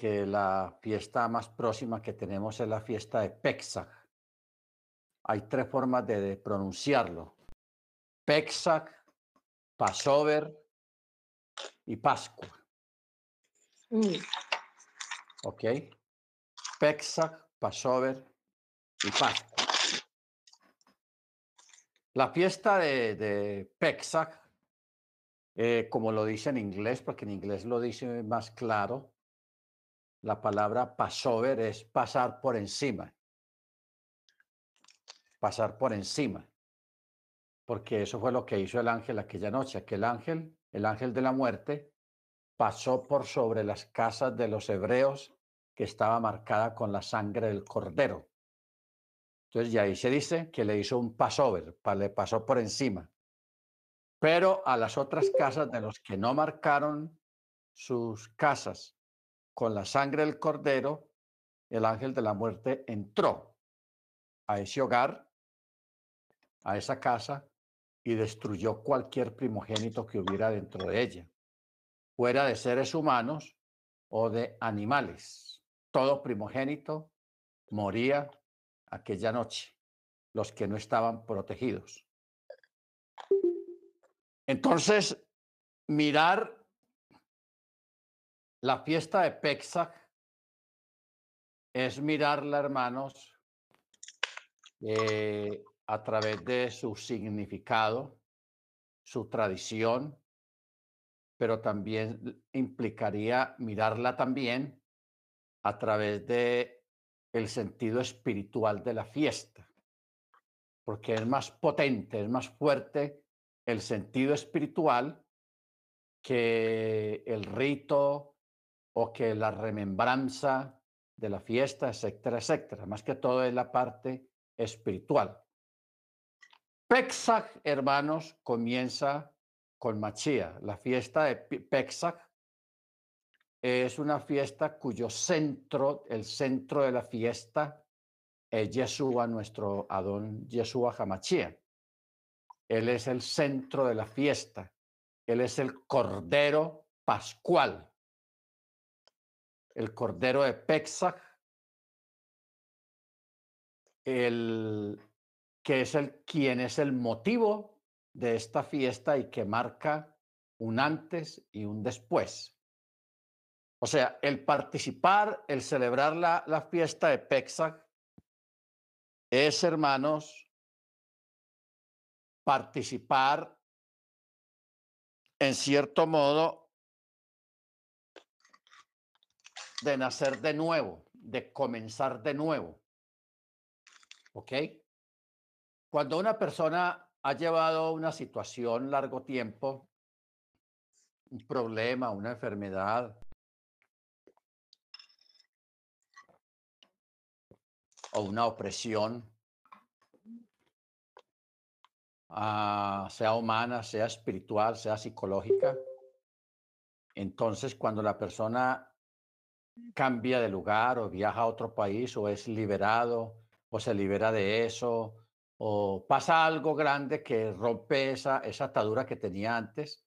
que la fiesta más próxima que tenemos es la fiesta de Pesach. Hay tres formas de, de pronunciarlo. Pesach, Passover y Pascua. Mm, ¿Ok? Pesach, Passover y Pascua. La fiesta de, de eh, como lo dice en inglés, porque en inglés lo dice más claro, la palabra Passover es pasar por encima. Pasar por encima. Porque eso fue lo que hizo el ángel aquella noche. Aquel ángel, el ángel de la muerte, pasó por sobre las casas de los hebreos que estaba marcada con la sangre del cordero. Entonces, ya ahí se dice que le hizo un passover, pa- le pasó por encima. Pero a las otras casas de los que no marcaron sus casas con la sangre del cordero, el ángel de la muerte entró a ese hogar, a esa casa, y destruyó cualquier primogénito que hubiera dentro de ella, fuera de seres humanos o de animales. Todo primogénito moría aquella noche, los que no estaban protegidos. Entonces, mirar la fiesta de Pesach es mirarla, hermanos, eh, a través de su significado, su tradición, pero también implicaría mirarla también a través de el sentido espiritual de la fiesta, porque es más potente, es más fuerte el sentido espiritual que el rito o que la remembranza de la fiesta, etcétera, etcétera. Más que todo es la parte espiritual. Pesach, hermanos, comienza con Machía. La fiesta de Pesach es una fiesta cuyo centro, el centro de la fiesta, es Yeshua, nuestro Adón Yeshua Hamachía. Él es el centro de la fiesta. Él es el Cordero Pascual. El Cordero de Pesach, el que es el quien es el motivo de esta fiesta y que marca un antes y un después. O sea, el participar, el celebrar la, fiesta de Pesach es, hermanos, participar en cierto modo de nacer de nuevo, de comenzar de nuevo. ¿Ok? Cuando una persona ha llevado una situación largo tiempo, un problema, una enfermedad, o una opresión, ah, sea humana, sea espiritual, sea psicológica, entonces cuando la persona cambia de lugar o viaja a otro país o es liberado o se libera de eso o pasa algo grande que rompe esa, esa atadura que tenía antes,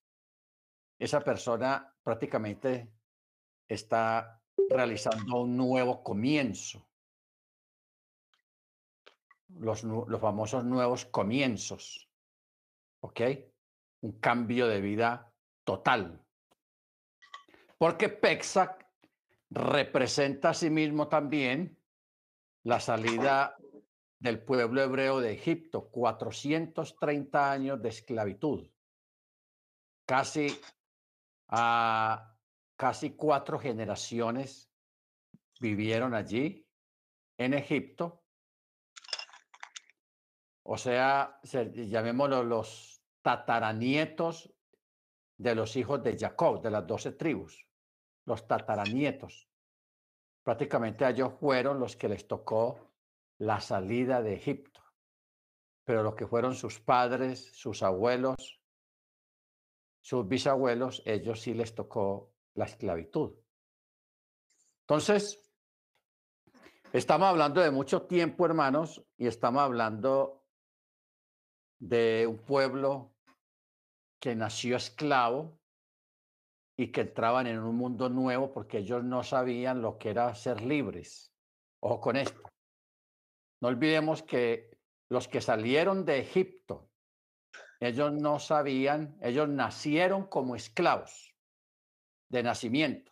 esa persona prácticamente está realizando un nuevo comienzo. Los, los famosos nuevos comienzos. ¿Ok? Un cambio de vida total. Porque Pesach representa a sí mismo también la salida del pueblo hebreo de Egipto, 430 años de esclavitud, casi a casi cuatro generaciones vivieron allí en Egipto. O sea, se- llamémoslo los tataranietos de los hijos de Jacob, de las doce tribus, los tataranietos. Prácticamente a ellos fueron los que les tocó la salida de Egipto. Pero lo que fueron sus padres, sus abuelos, sus bisabuelos, ellos sí les tocó la esclavitud. Entonces, estamos hablando de mucho tiempo, hermanos, y estamos hablando de un pueblo que nació esclavo y que entraban en un mundo nuevo porque ellos no sabían lo que era ser libres. Ojo con esto. No olvidemos que los que salieron de Egipto, ellos no sabían, ellos nacieron como esclavos de nacimiento.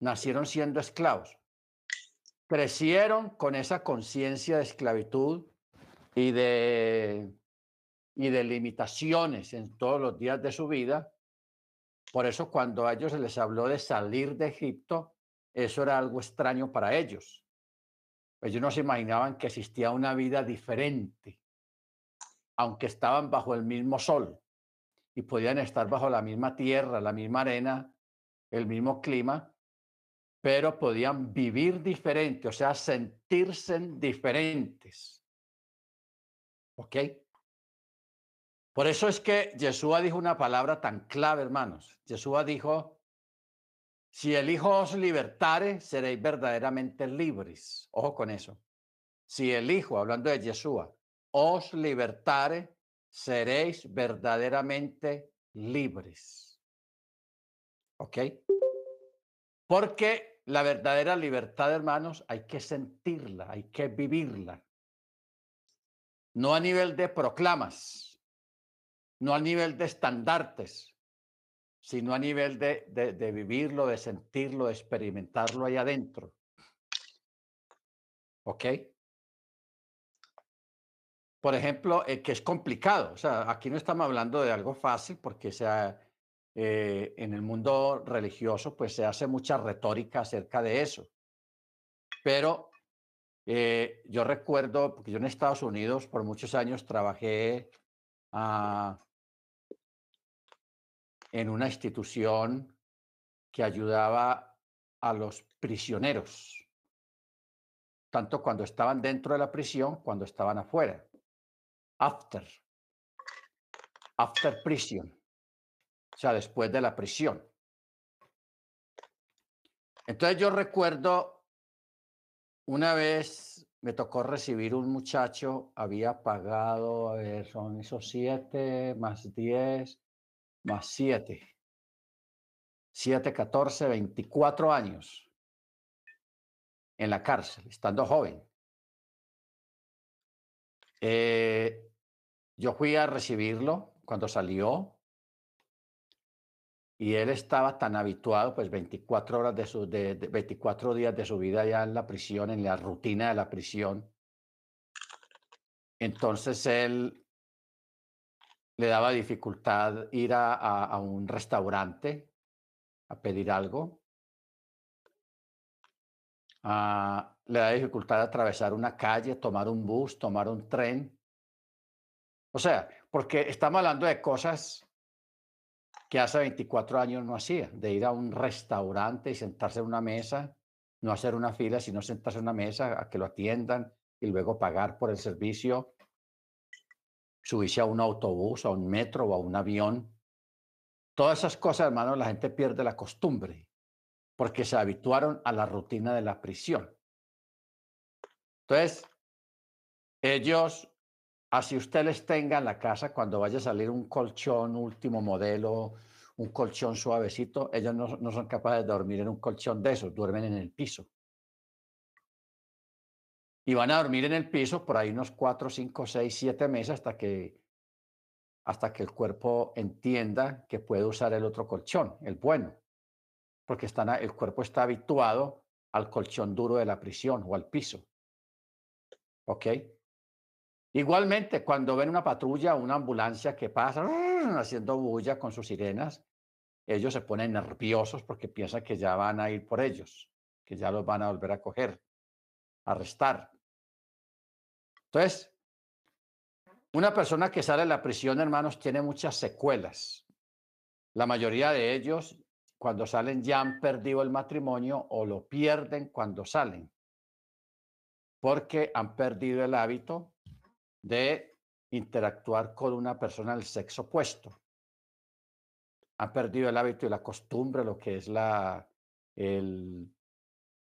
Nacieron siendo esclavos. Crecieron con esa conciencia de esclavitud y de, y de limitaciones en todos los días de su vida por eso cuando a ellos se les habló de salir de Egipto, eso era algo extraño para ellos. Ellos no se imaginaban que existía una vida diferente, aunque estaban bajo el mismo sol y podían estar bajo la misma tierra, la misma arena, el mismo clima, pero podían vivir diferente, o sea, sentirse diferentes. ¿Ok? Por eso es que Yeshua dijo una palabra tan clave, hermanos. Yeshua dijo, si el Hijo os libertare, seréis verdaderamente libres. Ojo con eso. Si el Hijo, hablando de Yeshua, os libertare, seréis verdaderamente libres. ¿Ok? Porque la verdadera libertad, hermanos, hay que sentirla, hay que vivirla. No a nivel de proclamas, no a nivel de estandartes, sino a nivel de, de, vivirlo, de sentirlo, de experimentarlo ahí adentro. ¿Ok? Por ejemplo, eh, que es complicado. O sea, aquí no estamos hablando de algo fácil porque sea, eh, en el mundo religioso pues se hace mucha retórica acerca de eso. Pero eh, yo recuerdo, porque yo en Estados Unidos por muchos años trabajé a, en una institución que ayudaba a los prisioneros, tanto cuando estaban dentro de la prisión, cuando estaban afuera. After. After prison. O sea, después de la prisión. Entonces yo recuerdo una vez me tocó recibir un muchacho, había pagado, ver, son esos siete más diez, más 7. 7, 14, 24 años en la cárcel, estando joven. Eh, yo fui a recibirlo cuando salió y él estaba tan habituado, pues 24 horas de su, de 24 días de su vida ya en la prisión, en la rutina de la prisión. Entonces él le daba dificultad ir a, un restaurante a pedir algo. Ah, le da dificultad atravesar una calle, tomar un bus, tomar un tren. O sea, porque estamos hablando de cosas que hace 24 años no hacía, de ir a un restaurante y sentarse en una mesa, no hacer una fila, sino sentarse en una mesa a que lo atiendan y luego pagar por el servicio subirse a un autobús, a un metro o a un avión. Todas esas cosas, hermano, la gente pierde la costumbre porque se habituaron a la rutina de la prisión. Entonces, ellos, así usted les tenga en la casa, cuando vaya a salir un colchón último modelo, un colchón suavecito, ellos no, no son capaces de dormir en un colchón de esos, duermen en el piso y van a dormir en el piso por ahí unos cuatro, cinco, seis, siete meses hasta que, hasta que el cuerpo entienda que puede usar el otro colchón, el bueno, porque están, el cuerpo está habituado al colchón duro de la prisión o al piso. ¿Ok? Igualmente, cuando ven una patrulla o una ambulancia que pasa haciendo bulla con sus sirenas, ellos se ponen nerviosos porque piensan que ya van a ir por ellos, que ya los van a volver a coger, arrestar. Entonces, una persona que sale de la prisión, hermanos, tiene muchas secuelas. La mayoría de ellos, cuando salen, ya han perdido el matrimonio o lo pierden cuando salen, porque han perdido el hábito de interactuar con una persona del sexo opuesto. Han perdido el hábito y la costumbre, lo que es la, la,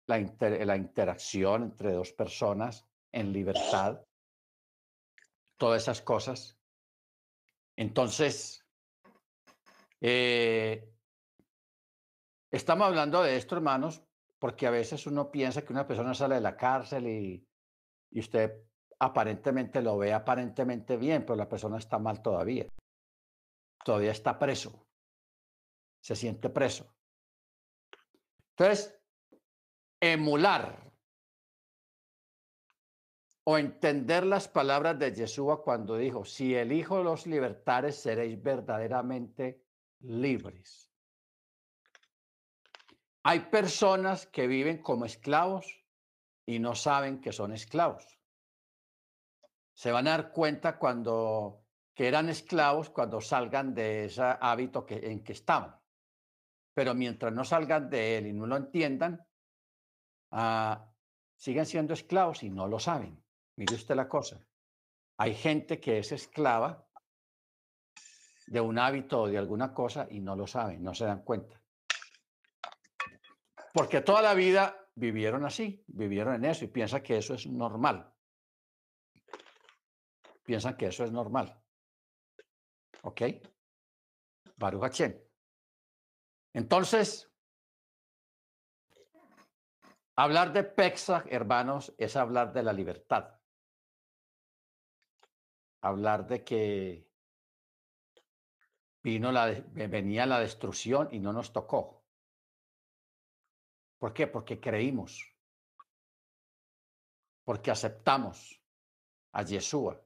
la interacción entre dos personas en libertad, todas esas cosas. Entonces, eh, Estamos hablando de esto, hermanos, porque a veces uno piensa que una persona sale de la cárcel y, y usted aparentemente lo ve aparentemente bien, pero la persona está mal todavía. Todavía está preso. Se siente preso. Entonces, emular o entender las palabras de Yeshua cuando dijo, si el Hijo los libertares, seréis verdaderamente libres. Hay personas que viven como esclavos y no saben que son esclavos. Se van a dar cuenta cuando que eran esclavos cuando salgan de ese hábito en que estaban. Pero mientras no salgan de él y no lo entiendan, ah, siguen siendo esclavos y no lo saben. Mire usted la cosa. Hay gente que es esclava de un hábito o de alguna cosa y no lo saben, no se dan cuenta. Porque toda la vida vivieron así, vivieron en eso y piensan que eso es normal. Piensan que eso es normal. ¿Ok? Baruch Entonces, hablar de Pesach, hermanos, es hablar de la libertad hablar de que vino la, venía la destrucción y no nos tocó. ¿Por qué? Porque creímos, porque aceptamos a Yeshua.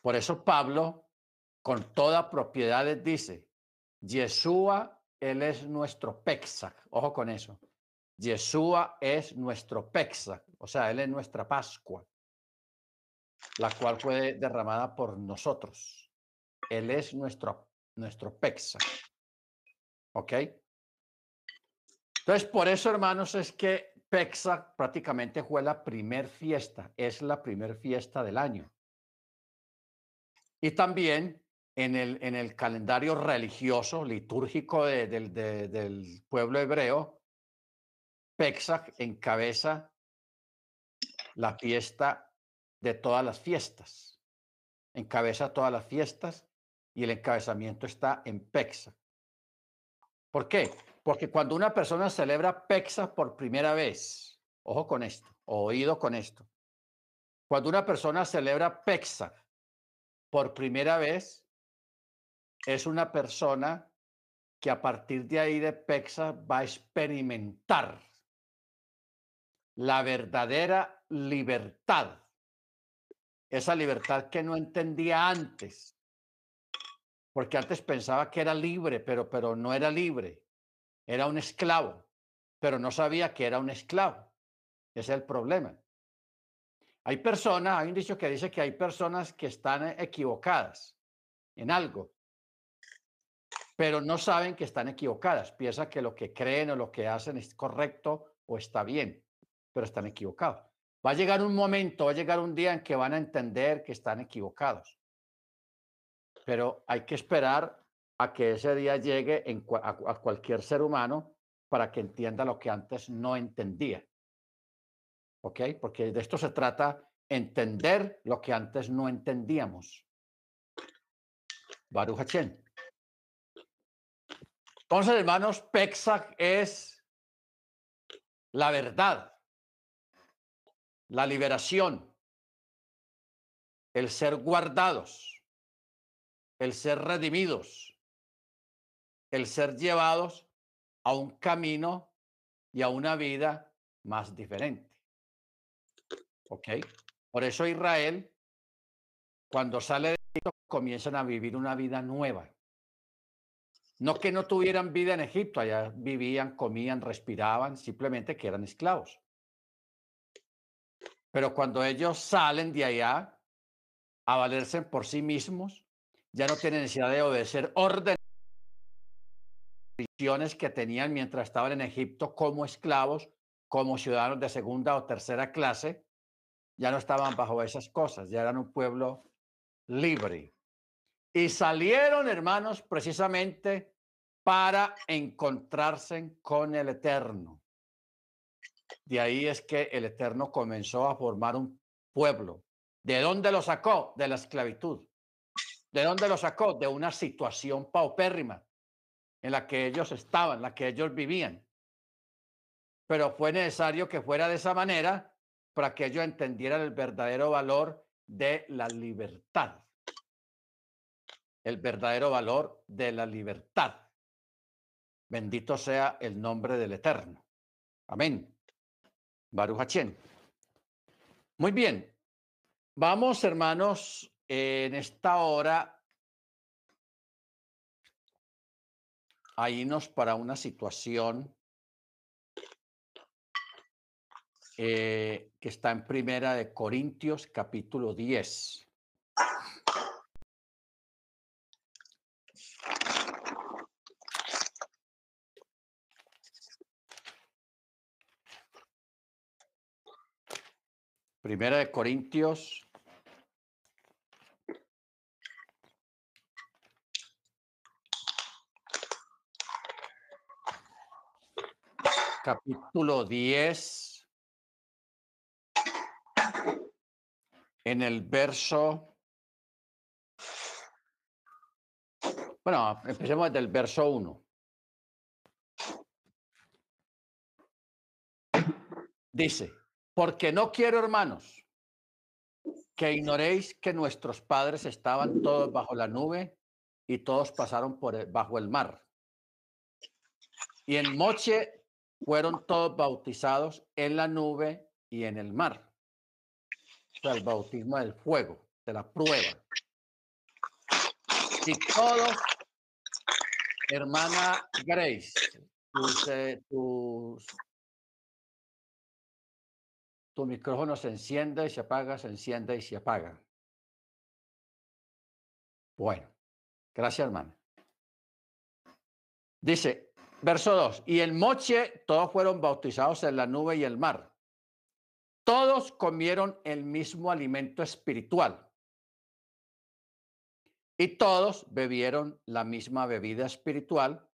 Por eso Pablo, con toda propiedad, dice, Yeshua, Él es nuestro Pexac. Ojo con eso. Yeshua es nuestro Pexac, o sea, Él es nuestra Pascua la cual fue derramada por nosotros. Él es nuestro, nuestro pexa. ¿Ok? Entonces, por eso, hermanos, es que Pexa prácticamente fue la primer fiesta, es la primer fiesta del año. Y también en el, en el calendario religioso, litúrgico del pueblo hebreo, Pesach encabeza la fiesta de todas las fiestas. Encabeza todas las fiestas y el encabezamiento está en Pexa. ¿Por qué? Porque cuando una persona celebra Pexa por primera vez, ojo con esto, oído con esto, cuando una persona celebra Pexa por primera vez, es una persona que a partir de ahí de Pexa va a experimentar la verdadera libertad esa libertad que no entendía antes, porque antes pensaba que era libre, pero, pero no era libre, era un esclavo, pero no sabía que era un esclavo. Es el problema. Hay personas, hay un dicho que dice que hay personas que están equivocadas en algo, pero no saben que están equivocadas. Piensan que lo que creen o lo que hacen es correcto o está bien, pero están equivocados. Va a llegar un momento, va a llegar un día en que van a entender que están equivocados. Pero hay que esperar a que ese día llegue a, cualquier ser humano para que entienda lo que antes no entendía. ¿Ok? Porque de esto se trata, entender lo que antes no entendíamos. Baruch Entonces, hermanos, Pexac es la verdad la liberación, el ser guardados, el ser redimidos, el ser llevados a un camino y a una vida más diferente. ¿Ok? Por eso Israel, cuando sale de Egipto, comienzan a vivir una vida nueva. No que no tuvieran vida en Egipto, allá vivían, comían, respiraban, simplemente que eran esclavos. Pero cuando ellos salen de allá a valerse por sí mismos, ya no tienen necesidad de obedecer órdenes que tenían mientras estaban en Egipto como esclavos, como ciudadanos de segunda o tercera clase, ya no estaban bajo esas cosas, ya eran un pueblo libre. Y salieron, hermanos, precisamente para encontrarse con el Eterno. De ahí es que el Eterno comenzó a formar un pueblo. ¿De dónde lo sacó? De la esclavitud. ¿De dónde lo sacó? De una situación paupérrima. en la que ellos estaban, en la que ellos vivían. Pero fue necesario que fuera de esa manera para que ellos entendieran el verdadero valor de la libertad. El verdadero valor de la libertad. Bendito sea el nombre del Eterno. Amén. Baruch Muy bien. Vamos, hermanos, en esta hora a irnos para una situación eh, que está en Primera de Corintios, capítulo 10. Primera de Corintios. Capítulo 10, en el verso, bueno, empecemos desde el verso 1. Dice, porque no quiero, hermanos, que ignoréis que nuestros padres estaban todos bajo la nube y todos pasaron por bajo el mar. Y en Moche fueron todos bautizados en la nube y en el mar. O sea, el bautismo del fuego, de la prueba. Y todos, hermana Grace, tus, tu micrófono se enciende y se apaga, se enciende y se apaga. Bueno, gracias, hermana. Dice, Verso 2. Y en Moche todos fueron bautizados en la nube y el mar. Todos comieron el mismo alimento espiritual. Y todos bebieron la misma bebida espiritual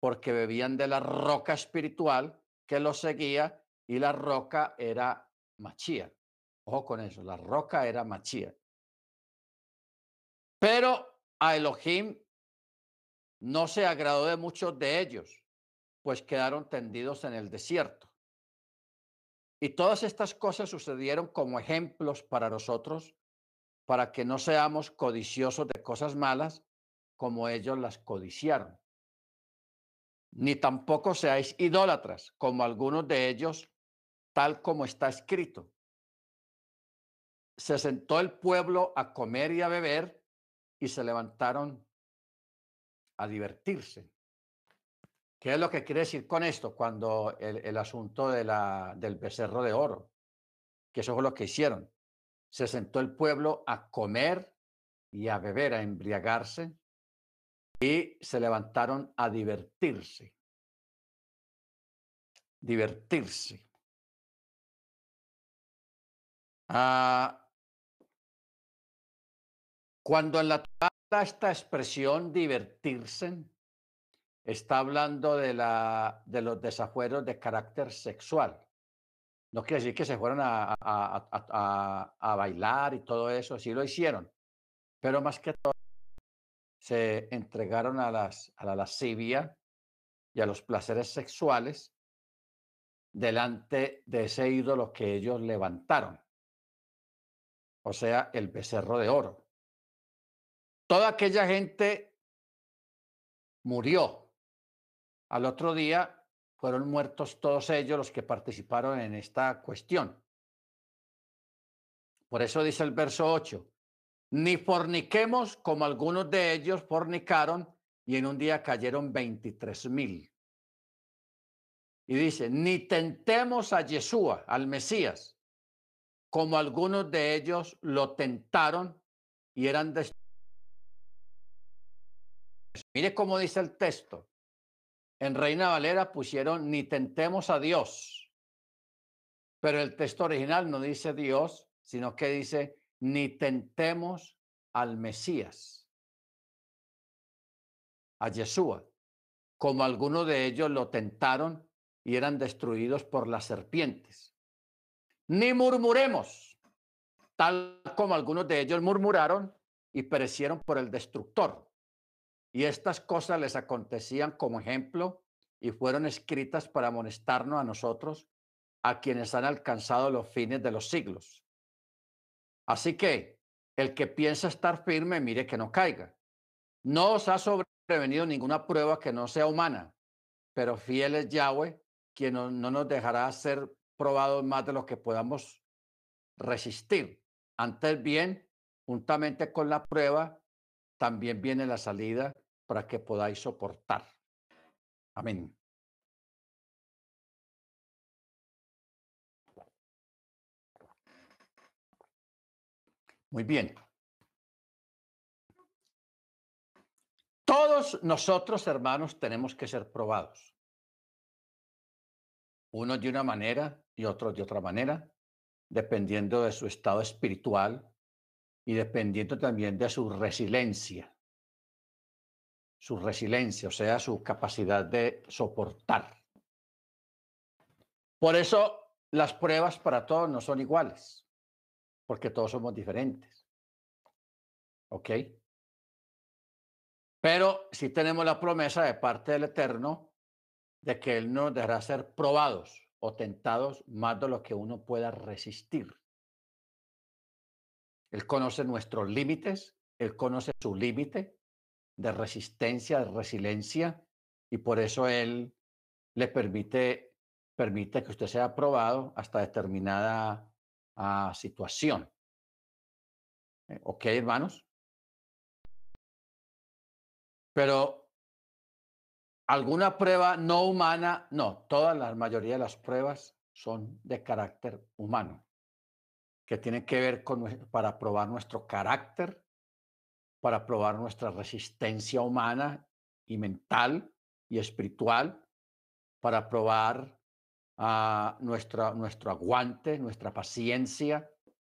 porque bebían de la roca espiritual que los seguía y la roca era Machía. Ojo con eso, la roca era Machía. Pero a Elohim no se agradó de muchos de ellos pues quedaron tendidos en el desierto. Y todas estas cosas sucedieron como ejemplos para nosotros, para que no seamos codiciosos de cosas malas como ellos las codiciaron. Ni tampoco seáis idólatras, como algunos de ellos, tal como está escrito. Se sentó el pueblo a comer y a beber y se levantaron a divertirse. ¿Qué es lo que quiere decir con esto? Cuando el, asunto del becerro de oro, que eso fue lo que hicieron. Se sentó el pueblo a comer y a beber, a embriagarse, y se levantaron a divertirse. Divertirse. Ah, cuando en la tabla esta expresión divertirse, está hablando de, la, de los desafueros de carácter sexual. No quiere decir que se fueron a, a, bailar y todo eso, sí lo hicieron, pero más que todo se entregaron a, las, a la lascivia y a los placeres sexuales delante de ese ídolo que ellos levantaron, o sea, el becerro de oro. Toda aquella gente murió al otro día fueron muertos todos ellos los que participaron en esta cuestión. Por eso dice el verso 8, ni forniquemos como algunos de ellos fornicaron y en un día cayeron 23 mil. Y dice, ni tentemos a Yeshua, al Mesías, como algunos de ellos lo tentaron y eran destruidos. Mire cómo dice el texto. En Reina Valera pusieron ni tentemos a Dios. Pero el texto original no dice Dios, sino que dice ni tentemos al Mesías, a Yeshua, como algunos de ellos lo tentaron y eran destruidos por las serpientes. Ni murmuremos, tal como algunos de ellos murmuraron y perecieron por el destructor. Y estas cosas les acontecían como ejemplo y fueron escritas para amonestarnos a nosotros, a quienes han alcanzado los fines de los siglos. Así que el que piensa estar firme, mire que no caiga. No os ha sobrevenido ninguna prueba que no sea humana, pero fiel es Yahweh, quien no, no nos dejará ser probados más de lo que podamos resistir. Antes bien, juntamente con la prueba, también viene la salida para que podáis soportar. Amén. Muy bien. Todos nosotros, hermanos, tenemos que ser probados. Unos de una manera y otros de otra manera, dependiendo de su estado espiritual y dependiendo también de su resiliencia. Su resiliencia, o sea, su capacidad de soportar. Por eso las pruebas para todos no son iguales, porque todos somos diferentes. ¿Ok? Pero si tenemos la promesa de parte del Eterno de que Él nos dejará ser probados o tentados más de lo que uno pueda resistir. Él conoce nuestros límites, Él conoce su límite de resistencia, de resiliencia, y por eso Él le permite, permite que usted sea probado hasta determinada uh, situación. Eh, ¿Ok, hermanos? Pero alguna prueba no humana, no, toda la mayoría de las pruebas son de carácter humano, que tienen que ver con para probar nuestro carácter, para probar nuestra resistencia humana y mental y espiritual, para probar uh, nuestra, nuestro aguante, nuestra paciencia,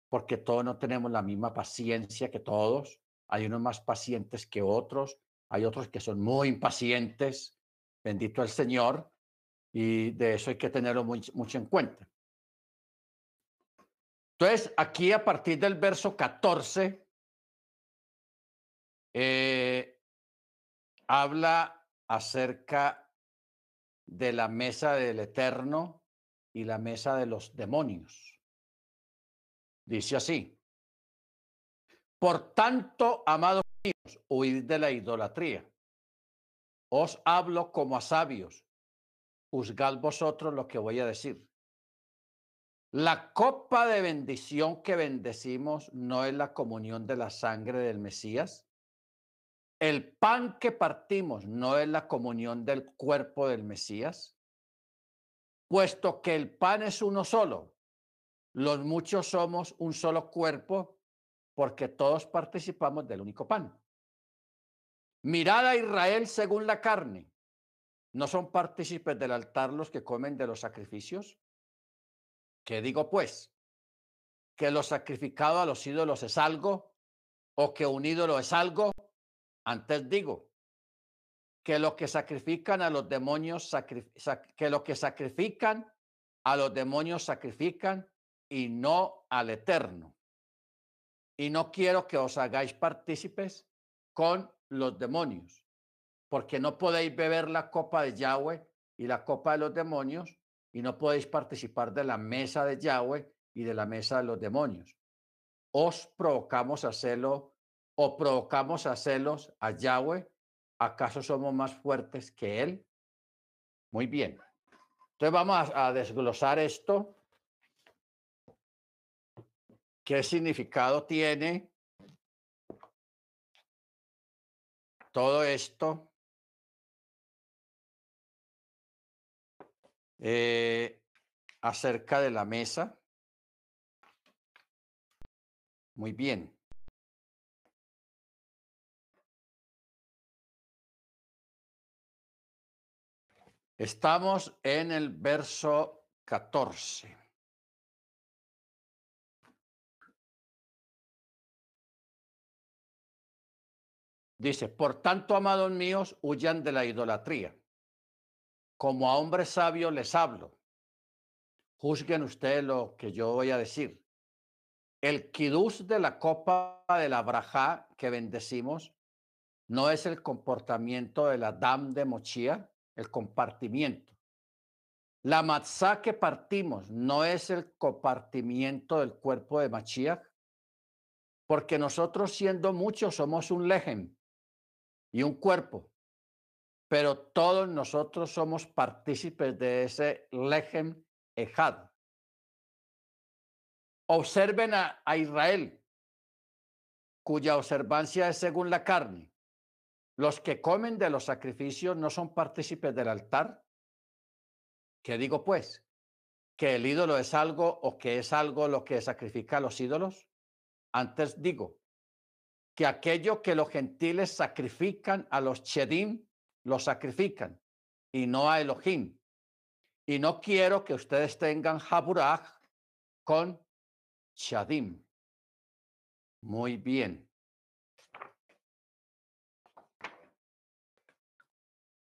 porque todos no tenemos la misma paciencia que todos. Hay unos más pacientes que otros, hay otros que son muy impacientes, bendito el Señor, y de eso hay que tenerlo mucho en cuenta. Entonces, aquí a partir del verso 14, eh, habla acerca de la mesa del Eterno y la mesa de los demonios. Dice así, por tanto, amados huid de la idolatría. Os hablo como a sabios. Juzgad vosotros lo que voy a decir. La copa de bendición que bendecimos no es la comunión de la sangre del Mesías. El pan que partimos no es la comunión del cuerpo del Mesías. Puesto que el pan es uno solo, los muchos somos un solo cuerpo porque todos participamos del único pan. Mirad a Israel según la carne. ¿No son partícipes del altar los que comen de los sacrificios? ¿Qué digo pues? ¿Que lo sacrificado a los ídolos es algo? ¿O que un ídolo es algo? Antes digo que lo que sacrifican a los demonios, que lo que sacrifican a los demonios sacrifican y no al eterno. Y no quiero que os hagáis partícipes con los demonios, porque no podéis beber la copa de Yahweh y la copa de los demonios, y no podéis participar de la mesa de Yahweh y de la mesa de los demonios. Os provocamos a hacerlo o provocamos a hacerlos a Yahweh. ¿Acaso somos más fuertes que Él? Muy bien. Entonces vamos a desglosar esto. ¿Qué significado tiene todo esto eh, acerca de la mesa. Muy bien. Estamos en el verso 14. Dice, por tanto, amados míos, huyan de la idolatría. Como a hombres sabios les hablo. Juzguen ustedes lo que yo voy a decir. El kidús de la copa de la brajá que bendecimos no es el comportamiento de la dam de Mochía, el compartimiento. La matzá que partimos no es el compartimiento del cuerpo de Machiach, porque nosotros siendo muchos somos un lejem y un cuerpo, pero todos nosotros somos partícipes de ese lejem ejad. Observen a, a Israel, cuya observancia es según la carne. Los que comen de los sacrificios no son partícipes del altar. ¿Qué digo pues? ¿Que el ídolo es algo o que es algo lo que sacrifica a los ídolos? Antes digo que aquello que los gentiles sacrifican a los chedim, lo sacrifican y no a Elohim. Y no quiero que ustedes tengan Haburach con Shadim. Muy bien.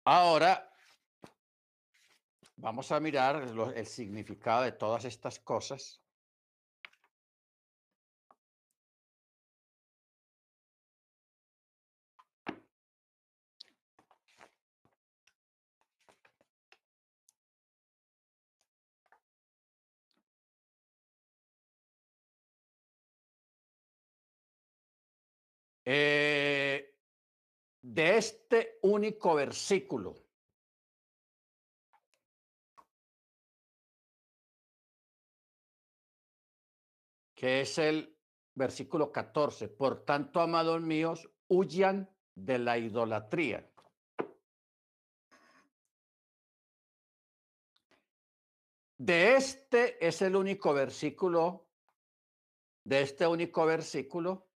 Ahora vamos a mirar el significado de todas estas cosas. De este único versículo. que es el versículo 14. Por tanto, amados míos, huyan de la idolatría. De este es el único versículo, de este único versículo,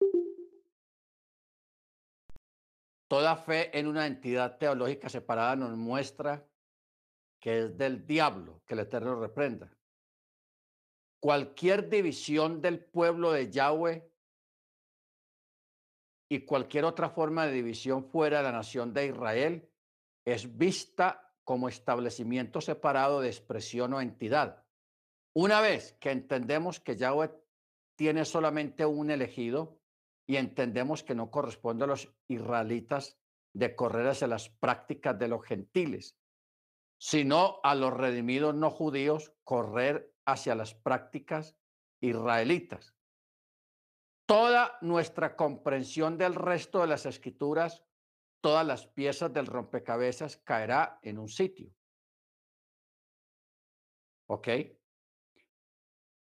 Toda fe en una entidad teológica separada nos muestra que es del diablo, que el Eterno reprenda. Cualquier división del pueblo de Yahweh y cualquier otra forma de división fuera de la nación de Israel es vista como establecimiento separado de expresión o entidad. Una vez que entendemos que Yahweh tiene solamente un elegido, y entendemos que no corresponde a los israelitas de correr hacia las prácticas de los gentiles, sino a los redimidos no judíos correr hacia las prácticas israelitas. Toda nuestra comprensión del resto de las escrituras, todas las piezas del rompecabezas caerá en un sitio. ¿Ok?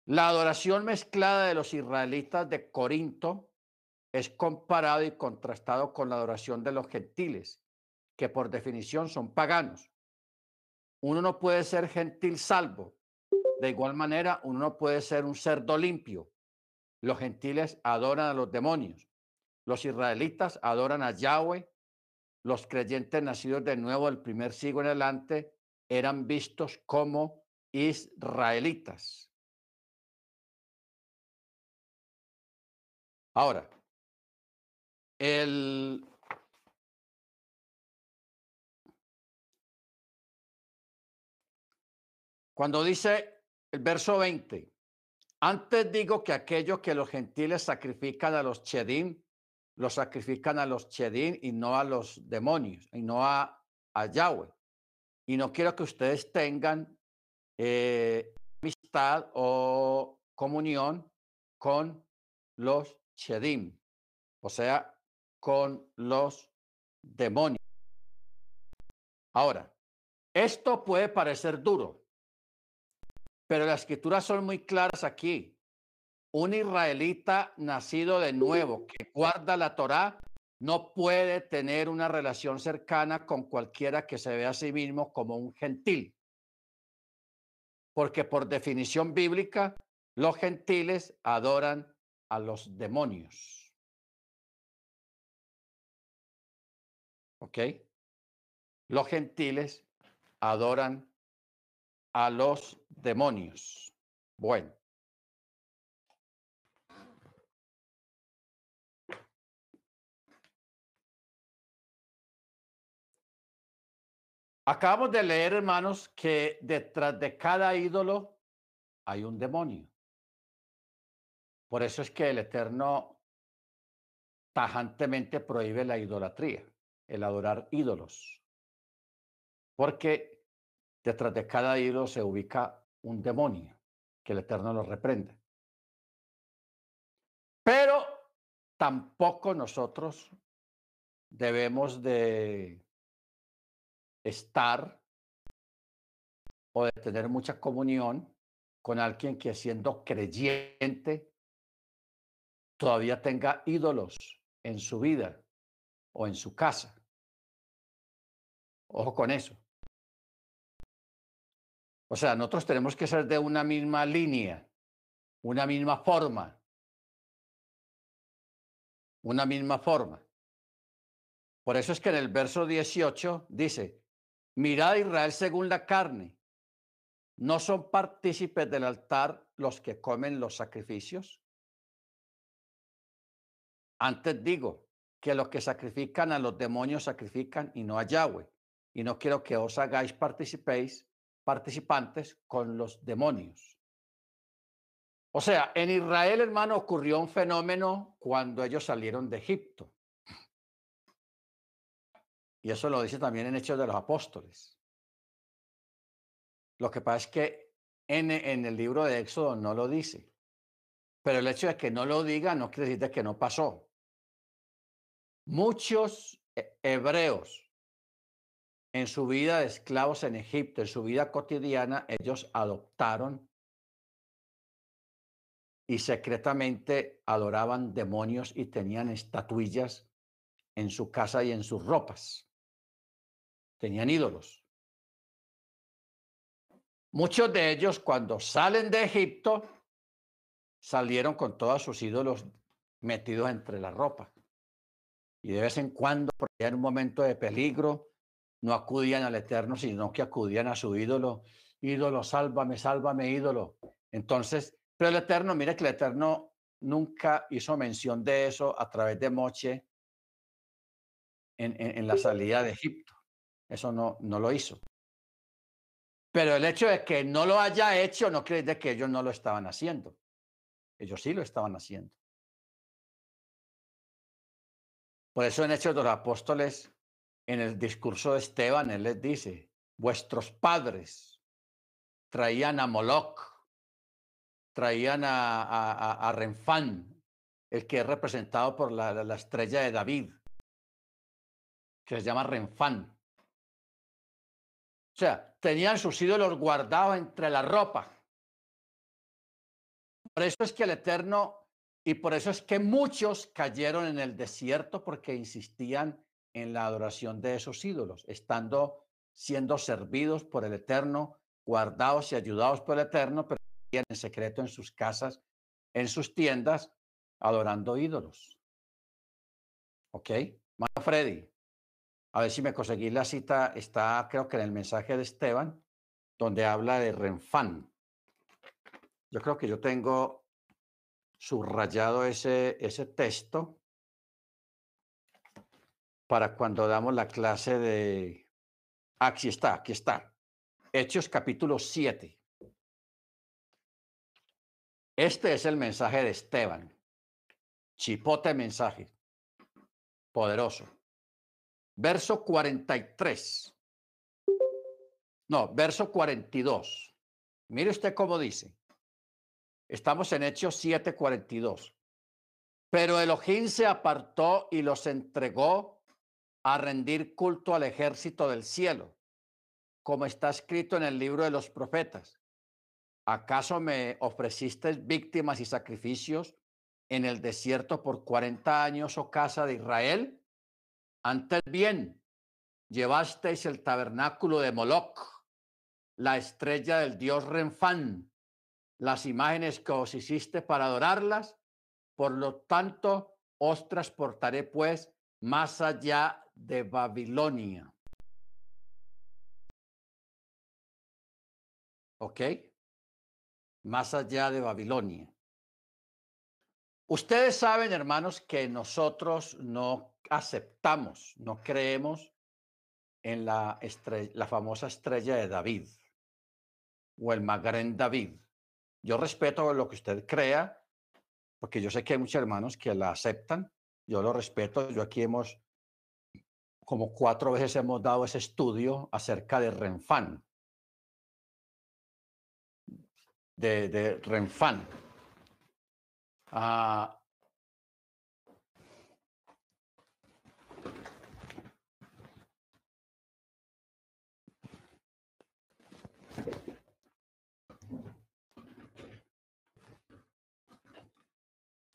La adoración mezclada de los israelitas de Corinto es comparado y contrastado con la adoración de los gentiles, que por definición son paganos. Uno no puede ser gentil salvo. De igual manera, uno no puede ser un cerdo limpio. Los gentiles adoran a los demonios. Los israelitas adoran a Yahweh. Los creyentes nacidos de nuevo del primer siglo en adelante eran vistos como israelitas. Ahora, el, cuando dice el verso 20, antes digo que aquellos que los gentiles sacrifican a los chedim, los sacrifican a los chedim y no a los demonios, y no a, a Yahweh. Y no quiero que ustedes tengan eh, amistad o comunión con los chedim, o sea, con los demonios. Ahora, esto puede parecer duro, pero las escrituras son muy claras aquí. Un israelita nacido de nuevo que guarda la Torá no puede tener una relación cercana con cualquiera que se vea a sí mismo como un gentil. Porque por definición bíblica, los gentiles adoran a los demonios. ¿Ok? Los gentiles adoran a los demonios. Bueno. Acabamos de leer, hermanos, que detrás de cada ídolo hay un demonio. Por eso es que el Eterno tajantemente prohíbe la idolatría. El adorar ídolos. Porque detrás de cada ídolo se ubica un demonio que el Eterno lo reprende. Pero tampoco nosotros debemos de estar o de tener mucha comunión con alguien que siendo creyente todavía tenga ídolos en su vida o en su casa. Ojo con eso. O sea, nosotros tenemos que ser de una misma línea, una misma forma, una misma forma. Por eso es que en el verso 18 dice, mirad Israel según la carne, ¿no son partícipes del altar los que comen los sacrificios? Antes digo que los que sacrifican a los demonios sacrifican y no a Yahweh. Y no quiero que os hagáis participéis, participantes con los demonios. O sea, en Israel, hermano, ocurrió un fenómeno cuando ellos salieron de Egipto. Y eso lo dice también en Hechos de los Apóstoles. Lo que pasa es que en, en, el libro de Éxodo no lo dice. Pero el hecho de que no lo diga no quiere decir que no pasó. Muchos hebreos en su vida de esclavos en Egipto, en su vida cotidiana, ellos adoptaron y secretamente adoraban demonios y tenían estatuillas en su casa y en sus ropas. Tenían ídolos. Muchos de ellos cuando salen de Egipto salieron con todos sus ídolos metidos entre la ropa. Y de vez en cuando, porque en un momento de peligro, no acudían al Eterno, sino que acudían a su ídolo. Ídolo, sálvame, sálvame, ídolo. Entonces, pero el Eterno, mire que el Eterno nunca hizo mención de eso a través de Moche en, la salida de Egipto. Eso no, no lo hizo. Pero el hecho de que no lo haya hecho no quiere decir que ellos no lo estaban haciendo. Ellos sí lo estaban haciendo. Por eso en Hechos de los Apóstoles, en el discurso de Esteban, él les dice, vuestros padres traían a Moloch, traían a, a, Renfán, el que es representado por la, la, estrella de David, que se llama Renfán. O sea, tenían sus ídolos guardados entre la ropa. Por eso es que el Eterno y por eso es que muchos cayeron en el desierto porque insistían en la adoración de esos ídolos, estando siendo servidos por el Eterno, guardados y ayudados por el Eterno, pero en secreto en sus casas, en sus tiendas, adorando ídolos. ¿Ok? Mano Freddy, a ver si me conseguí la cita, está creo que en el mensaje de Esteban, donde habla de Renfán. Yo creo que yo tengo subrayado ese, ese texto para cuando damos la clase de... Aquí está, aquí está. Hechos capítulo 7. Este es el mensaje de Esteban. Chipote mensaje. Poderoso. Verso 43. No, verso 42. Mire usted cómo dice. Estamos en Hechos 7:42. Pero Elohim se apartó y los entregó a rendir culto al ejército del cielo, como está escrito en el libro de los profetas. ¿Acaso me ofreciste víctimas y sacrificios en el desierto por 40 años, oh casa de Israel? Antes bien, llevasteis el tabernáculo de Moloch, la estrella del dios Renfán, las imágenes que os hiciste para adorarlas. Por lo tanto, os transportaré pues más allá de Babilonia. ¿Ok? Más allá de Babilonia. Ustedes saben, hermanos, que nosotros no aceptamos, no creemos en la, la famosa estrella de David o el Magrén David. Yo respeto lo que usted crea, porque yo sé que hay muchos hermanos que la aceptan. Yo lo respeto. Yo aquí hemos como cuatro veces hemos dado ese estudio acerca de Renfán. De, Renfán. Ah,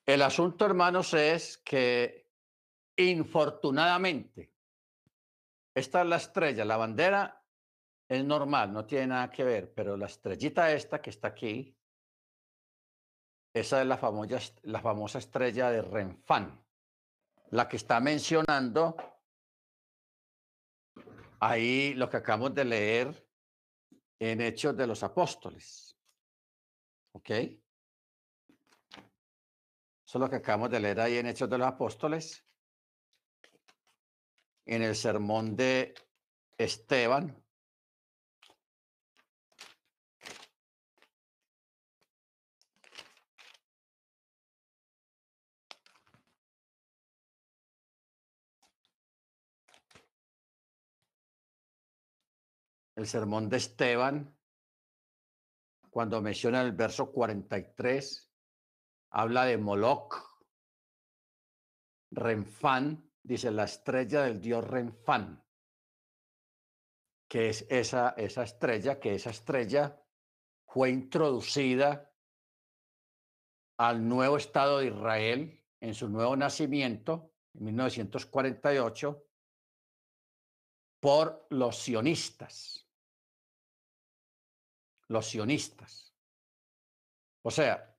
El asunto, hermanos, es que infortunadamente, esta es la estrella, la bandera es normal, no tiene nada que ver, pero la estrellita esta que está aquí, esa es la famosa, la famosa estrella de Renfán, la que está mencionando ahí lo que acabamos de leer en Hechos de los Apóstoles. ¿Ok? Eso es lo que acabamos de leer ahí en Hechos de los Apóstoles, en el sermón de Esteban. El sermón de Esteban, cuando menciona el verso 43, habla de Moloch, Renfán, dice la estrella del dios Renfán, que es esa, esa estrella, que esa estrella fue introducida al nuevo Estado de Israel en su nuevo nacimiento, en 1948, por los sionistas. Los sionistas. O sea,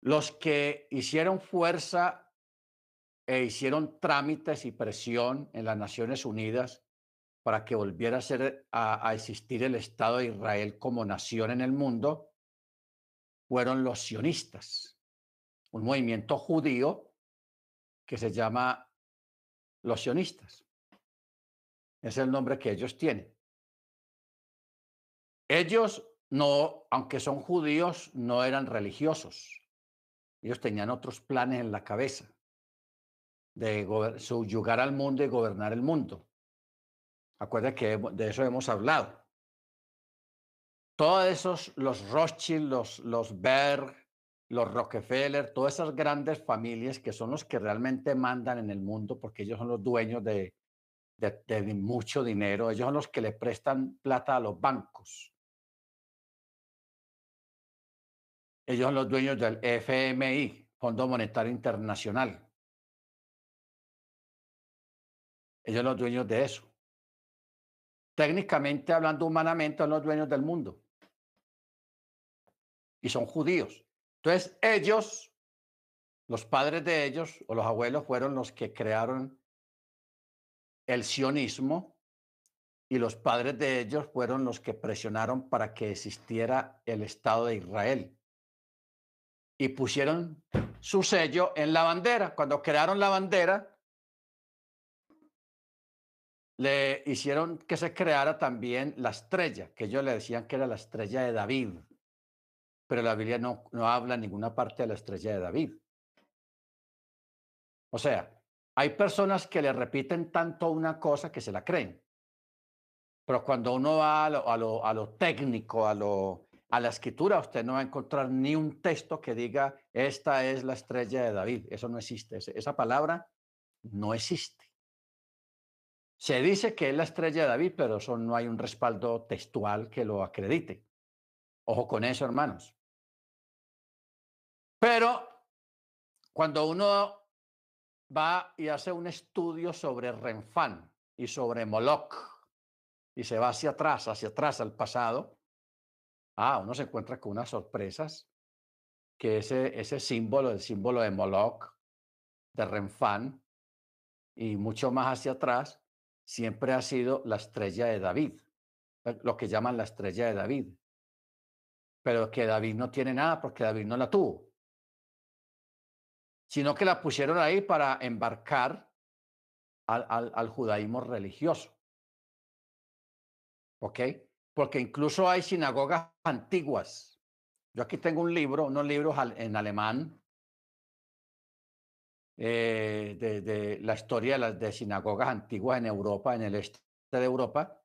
los que hicieron fuerza e hicieron trámites y presión en las Naciones Unidas para que volviera a, ser, a, existir el Estado de Israel como nación en el mundo, fueron los sionistas, un movimiento judío que se llama los sionistas. Es el nombre que ellos tienen. Ellos no, aunque son judíos, no eran religiosos. Ellos tenían otros planes en la cabeza de subyugar al mundo y gobernar el mundo. Acuérdense que de eso hemos hablado. Todos esos, los Rothschild, los, los Berg, los Rockefeller, todas esas grandes familias que son los que realmente mandan en el mundo porque ellos son los dueños de, de, de mucho dinero, ellos son los que le prestan plata a los bancos. Ellos son los dueños del FMI, Fondo Monetario Internacional. Ellos son los dueños de eso. Técnicamente hablando, humanamente, son los dueños del mundo. Y son judíos. Entonces, ellos, los padres de ellos o los abuelos, fueron los que crearon el sionismo y los padres de ellos fueron los que presionaron para que existiera el Estado de Israel y pusieron su sello en la bandera. Cuando crearon la bandera, le hicieron que se creara también la estrella, que ellos le decían que era la estrella de David. Pero la Biblia no, no habla en ninguna parte de la estrella de David. O sea, hay personas que le repiten tanto una cosa que se la creen. Pero cuando uno va a lo, a lo, a lo técnico, a lo, a la escritura usted no va a encontrar ni un texto que diga, esta es la estrella de David. Eso no existe. Esa palabra no existe. Se dice que es la estrella de David, pero eso no hay un respaldo textual que lo acredite. Ojo con eso, hermanos. Pero cuando uno va y hace un estudio sobre Renfán y sobre Moloch y se va hacia atrás, hacia atrás al pasado, ah, uno se encuentra con unas sorpresas, que ese, ese símbolo, el símbolo de Moloch, de Renfán, y mucho más hacia atrás, siempre ha sido la estrella de David, eh, lo que llaman la estrella de David. Pero que David no tiene nada porque David no la tuvo, sino que la pusieron ahí para embarcar al, al, judaísmo religioso. ¿Ok? porque incluso hay sinagogas antiguas. Yo aquí tengo un libro, unos libros en alemán, eh, de, la historia de las de sinagogas antiguas en Europa, en el este de Europa,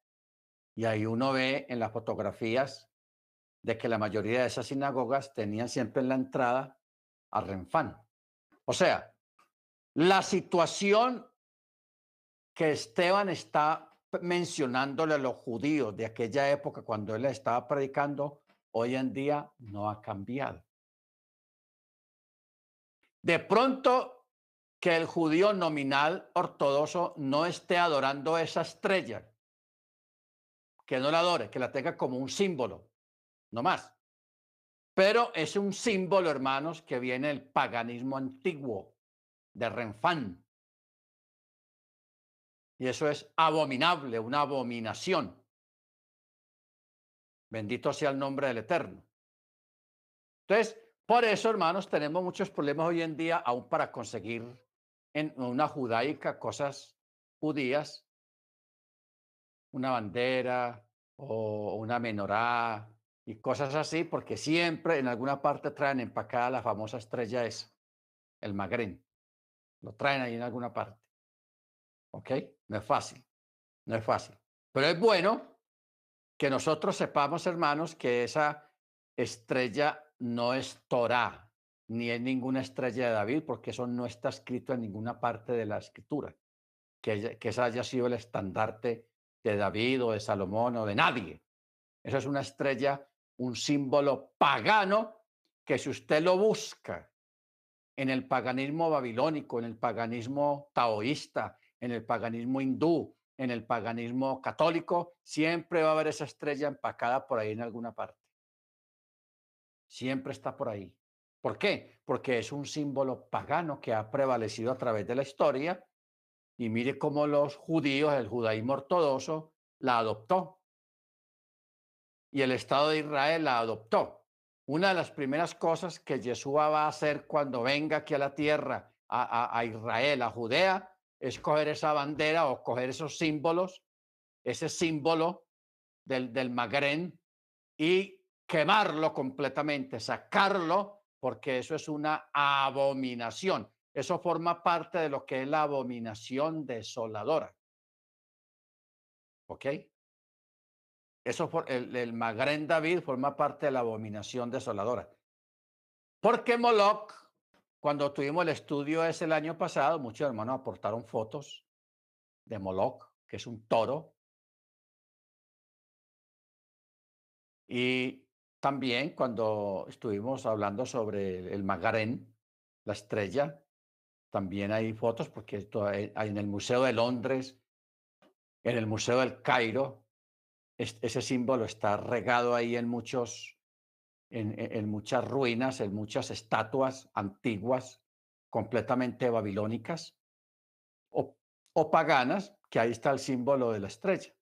y ahí uno ve en las fotografías de que la mayoría de esas sinagogas tenían siempre en la entrada a Renfán. O sea, la situación que Esteban está mencionándole a los judíos de aquella época cuando él estaba predicando, hoy en día no ha cambiado. De pronto que el judío nominal ortodoxo no esté adorando esa estrella, que no la adore, que la tenga como un símbolo, no más. Pero es un símbolo, hermanos, que viene del paganismo antiguo, de Renfán. Y eso es abominable, una abominación. Bendito sea el nombre del Eterno. Entonces, por eso, hermanos, tenemos muchos problemas hoy en día aún para conseguir en una judaica cosas judías, una bandera o una menorá y cosas así, porque siempre en alguna parte traen empacada la famosa estrella esa, el magrén. Lo traen ahí en alguna parte. ¿Ok? No es fácil, no es fácil. Pero es bueno que nosotros sepamos, hermanos, que esa estrella no es Torah, ni es ninguna estrella de David, porque eso no está escrito en ninguna parte de la escritura, que, que esa haya sido el estandarte de David o de Salomón o de nadie. Eso es una estrella, un símbolo pagano que si usted lo busca en el paganismo babilónico, en el paganismo taoísta, en el paganismo hindú, en el paganismo católico, siempre va a haber esa estrella empacada por ahí en alguna parte. Siempre está por ahí. ¿Por qué? Porque es un símbolo pagano que ha prevalecido a través de la historia y mire cómo los judíos, el judaísmo ortodoxo, la adoptó. Y el Estado de Israel la adoptó. Una de las primeras cosas que Yeshua va a hacer cuando venga aquí a la tierra, a, a Israel, a Judea, es coger esa bandera o coger esos símbolos, ese símbolo del, del y quemarlo completamente, sacarlo, porque eso es una abominación. Eso forma parte de lo que es la abominación desoladora. ¿Ok? Eso, el, el David forma parte de la abominación desoladora. Porque Moloch cuando tuvimos el estudio ese el año pasado, muchos hermanos aportaron fotos de Moloch, que es un toro. Y también cuando estuvimos hablando sobre el Magarén, la estrella, también hay fotos porque hay en el Museo de Londres, en el Museo del Cairo, ese símbolo está regado ahí en muchos en, muchas ruinas, en muchas estatuas antiguas, completamente babilónicas o, o paganas, que ahí está el símbolo de la estrella.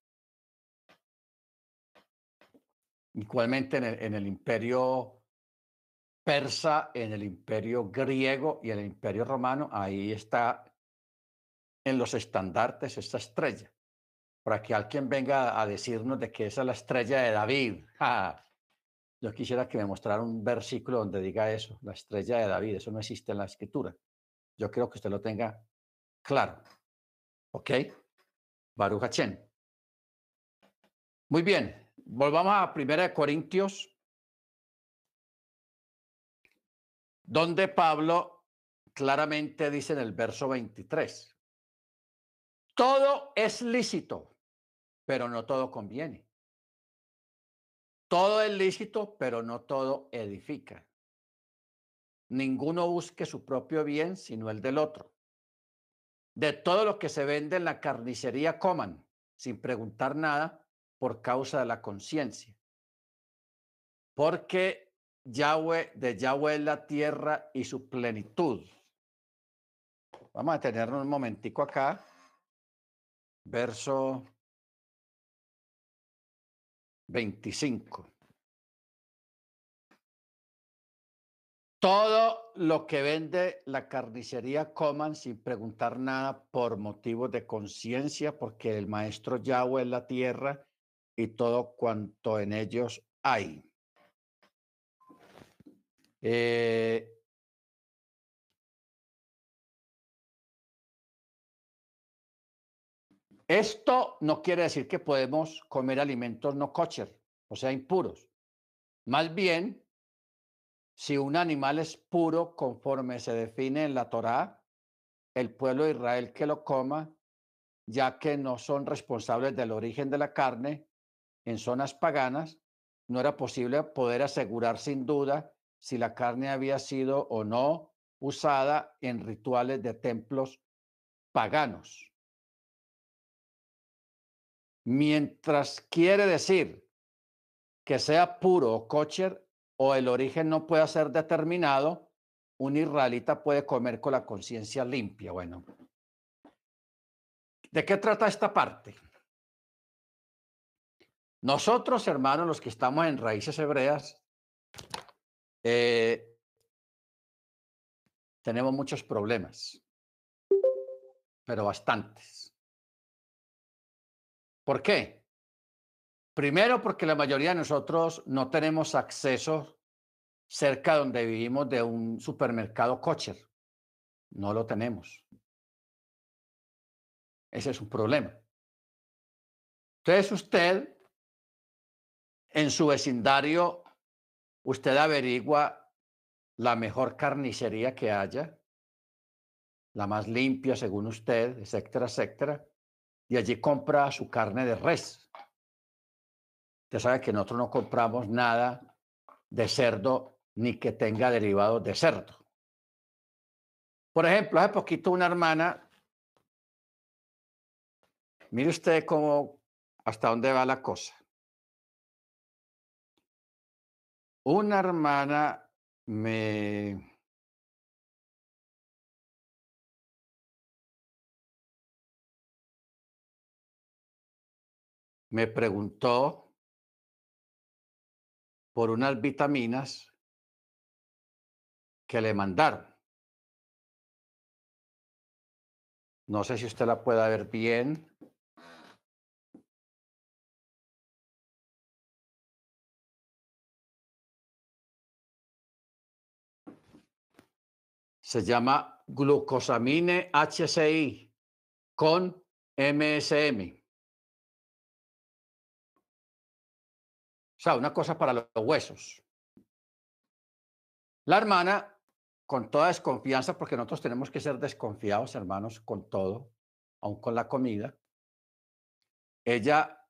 Igualmente en el, imperio persa, en el imperio griego y en el imperio romano, ahí está en los estandartes esta estrella. Para que alguien venga a decirnos de que esa es la estrella de David. Yo quisiera que me mostrara un versículo donde diga eso, la estrella de David. Eso no existe en la escritura. Yo creo que usted lo tenga claro. ¿Ok? Baruch. Muy bien. Volvamos a 1 Corintios, donde Pablo claramente dice en el verso 23, todo es lícito, pero no todo conviene. Todo es lícito, pero no todo edifica. Ninguno busque su propio bien, sino el del otro. De todo lo que se vende en la carnicería coman, sin preguntar nada, por causa de la conciencia. Porque Yahweh, de Yahweh es la tierra y su plenitud. Vamos a tenernos un momentico acá. Verso 25. Todo lo que vende la carnicería coman sin preguntar nada por motivos de conciencia, porque el maestro Yahweh es la tierra y todo cuanto en ellos hay. Eh Esto no quiere decir que podemos comer alimentos no kosher, o sea, impuros. Más bien, si un animal es puro conforme se define en la Torá, el pueblo de Israel que lo coma, ya que no son responsables del origen de la carne, en zonas paganas, no era posible poder asegurar sin duda si la carne había sido o no usada en rituales de templos paganos. Mientras quiere decir que sea puro o kosher o el origen no pueda ser determinado, un israelita puede comer con la conciencia limpia. Bueno, ¿de qué trata esta parte? Nosotros, hermanos, los que estamos en raíces hebreas, eh, tenemos muchos problemas, pero bastantes. ¿Por qué? Primero, porque la mayoría de nosotros no tenemos acceso cerca donde vivimos de un supermercado kosher. No lo tenemos. Ese es un problema. Entonces usted, en su vecindario, usted averigua la mejor carnicería que haya, la más limpia según usted, etcétera, etcétera, y allí compra su carne de res. Usted sabe que nosotros no compramos nada de cerdo ni que tenga derivados de cerdo. Por ejemplo, hace poquito una hermana, mire usted cómo, hasta dónde va la cosa. Una hermana me me preguntó por unas vitaminas que le mandaron. No sé si usted la pueda ver bien. Se llama glucosamine HCI con MSM. O sea, una cosa para los huesos. La hermana, con toda desconfianza, porque nosotros tenemos que ser desconfiados, hermanos, con todo, aun con la comida, ella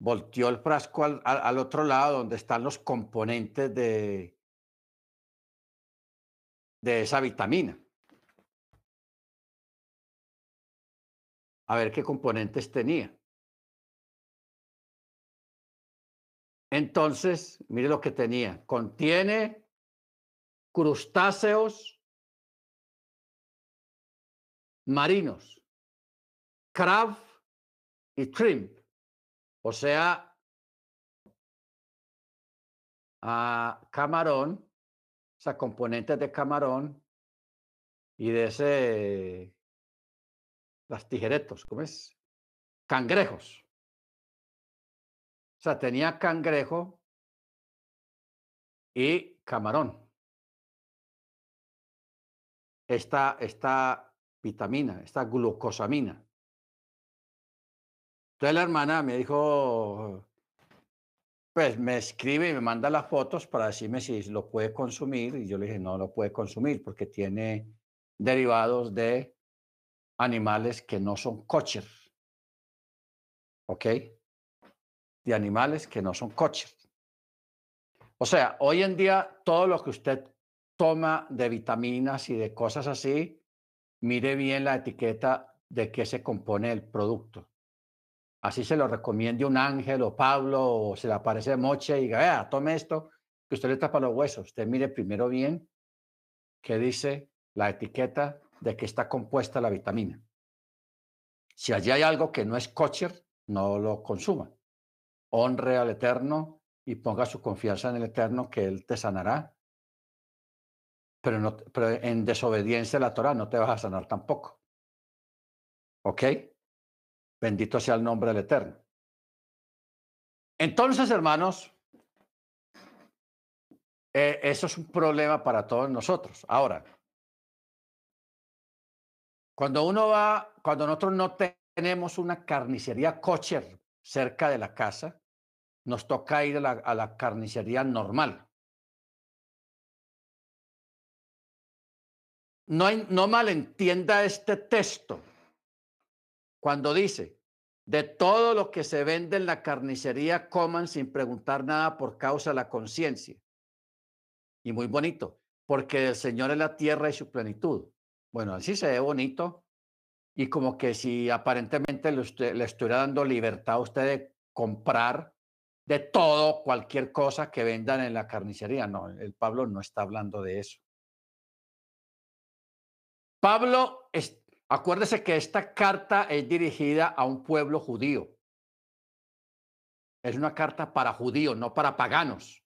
volteó el frasco al, al, otro lado donde están los componentes de, de esa vitamina. A ver qué componentes tenía. Entonces, mire lo que tenía. Contiene crustáceos marinos, crab y shrimp, o sea, a camarón, o componentes de camarón y de ese, las tijeretos, ¿cómo es? Cangrejos. O sea, tenía cangrejo y camarón esta, esta vitamina, esta glucosamina. Entonces la hermana me dijo, pues me escribe y me manda las fotos para decirme si lo puede consumir. Y yo le dije, no lo puede consumir porque tiene derivados de animales que no son kosher. ¿Ok? De animales que no son kosher. O sea, hoy en día todo lo que usted toma de vitaminas y de cosas así, mire bien la etiqueta de qué se compone el producto. Así se lo recomiende un ángel o Pablo o se le aparece Moche y diga, tome esto, que usted le tapa los huesos. Usted mire primero bien qué dice la etiqueta de qué está compuesta la vitamina. Si allí hay algo que no es kosher, no lo consuma. Honre al Eterno y ponga su confianza en el Eterno que Él te sanará pero, no, pero en desobediencia a la Torah no te vas a sanar tampoco. ¿Ok? Bendito sea el nombre del Eterno. Entonces, hermanos, eh, eso es un problema para todos nosotros. Ahora, cuando uno va, cuando nosotros no tenemos una carnicería kosher cerca de la casa, nos toca ir a la, a la carnicería normal. No, hay- no malentienda este texto cuando dice, de todo lo que se vende en la carnicería, coman sin preguntar nada por causa de la conciencia. Y muy bonito, porque el Señor es la tierra y su plenitud. Bueno, así se ve bonito. Y como que si aparentemente le, usted- le estuviera dando libertad a usted de comprar de todo, cualquier cosa que vendan en la carnicería. No, el Pablo no está hablando de eso. Pablo, es- acuérdese que esta carta es dirigida a un pueblo judío. Es una carta para judíos, no para paganos.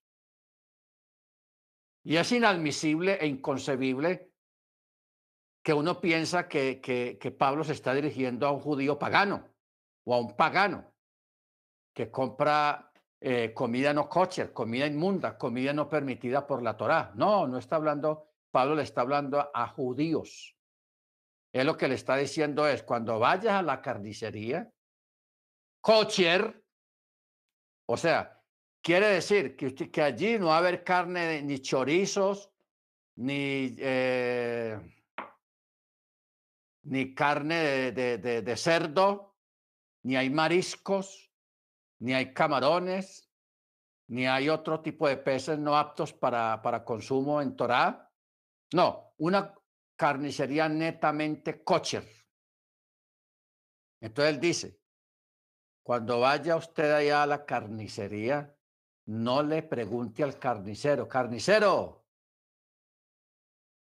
Y es inadmisible e inconcebible que uno piensa que, Pablo se está dirigiendo a un judío pagano o a un pagano que compra eh, comida no kosher, comida inmunda, comida no permitida por la Torá. No, no está hablando, Pablo le está hablando a judíos. Él lo que le está diciendo es, cuando vayas a la carnicería, kosher, o sea, quiere decir que, que allí no va a haber carne, ni chorizos, ni, eh, ni carne de- de cerdo, ni hay mariscos, ni hay camarones, ni hay otro tipo de peces no aptos para, para consumo en Torá. No, una carnicería netamente kosher. Entonces él dice, cuando vaya usted allá a la carnicería, no le pregunte al carnicero, carnicero,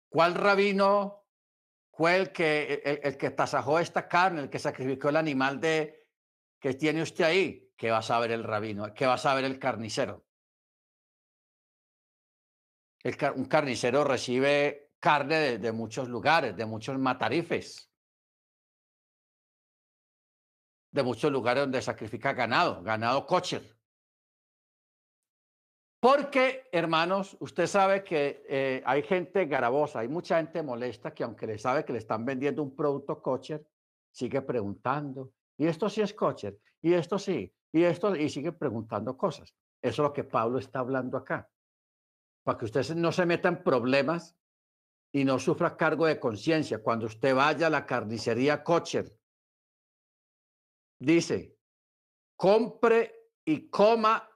¿cuál rabino fue el que, el, el que tasajó esta carne, el que sacrificó el animal de, que tiene usted ahí? ¿Qué va a saber el rabino? ¿Qué va a saber el carnicero? Un carnicero recibe carne de, muchos lugares, de muchos matarifes, de muchos lugares donde sacrifica ganado, ganado kosher. Porque, hermanos, usted sabe que eh, hay gente garabosa, hay mucha gente molesta que aunque le sabe que le están vendiendo un producto kosher, sigue preguntando, y esto sí es kosher, y esto sí, y esto, y sigue preguntando cosas. Eso es lo que Pablo está hablando acá. Para que usted se- no se meta en problemas y no sufra cargo de conciencia. Cuando usted vaya a la carnicería kosher, dice, compre y coma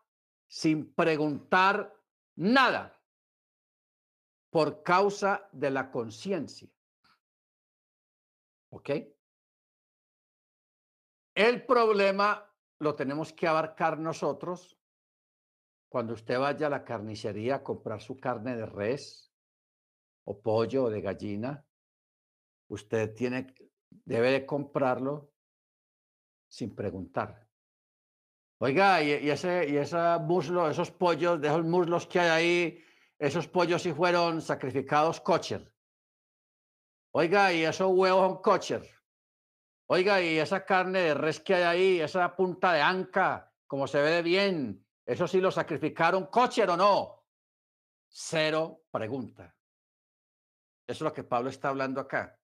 sin preguntar nada por causa de la conciencia. ¿Ok? El problema lo tenemos que abarcar nosotros cuando usted vaya a la carnicería a comprar su carne de res o pollo o de gallina. Usted tiene, debe de comprarlo sin preguntar. Oiga, y, y ese, y ese muslo, esos pollos, esos muslos que hay ahí, esos pollos si fueron sacrificados kosher. Oiga, y esos huevos son kosher. Oiga, y esa carne de res que hay ahí, esa punta de anca, como se ve bien, eso sí lo sacrificaron kosher o no. Cero pregunta. Eso es lo que Pablo está hablando acá.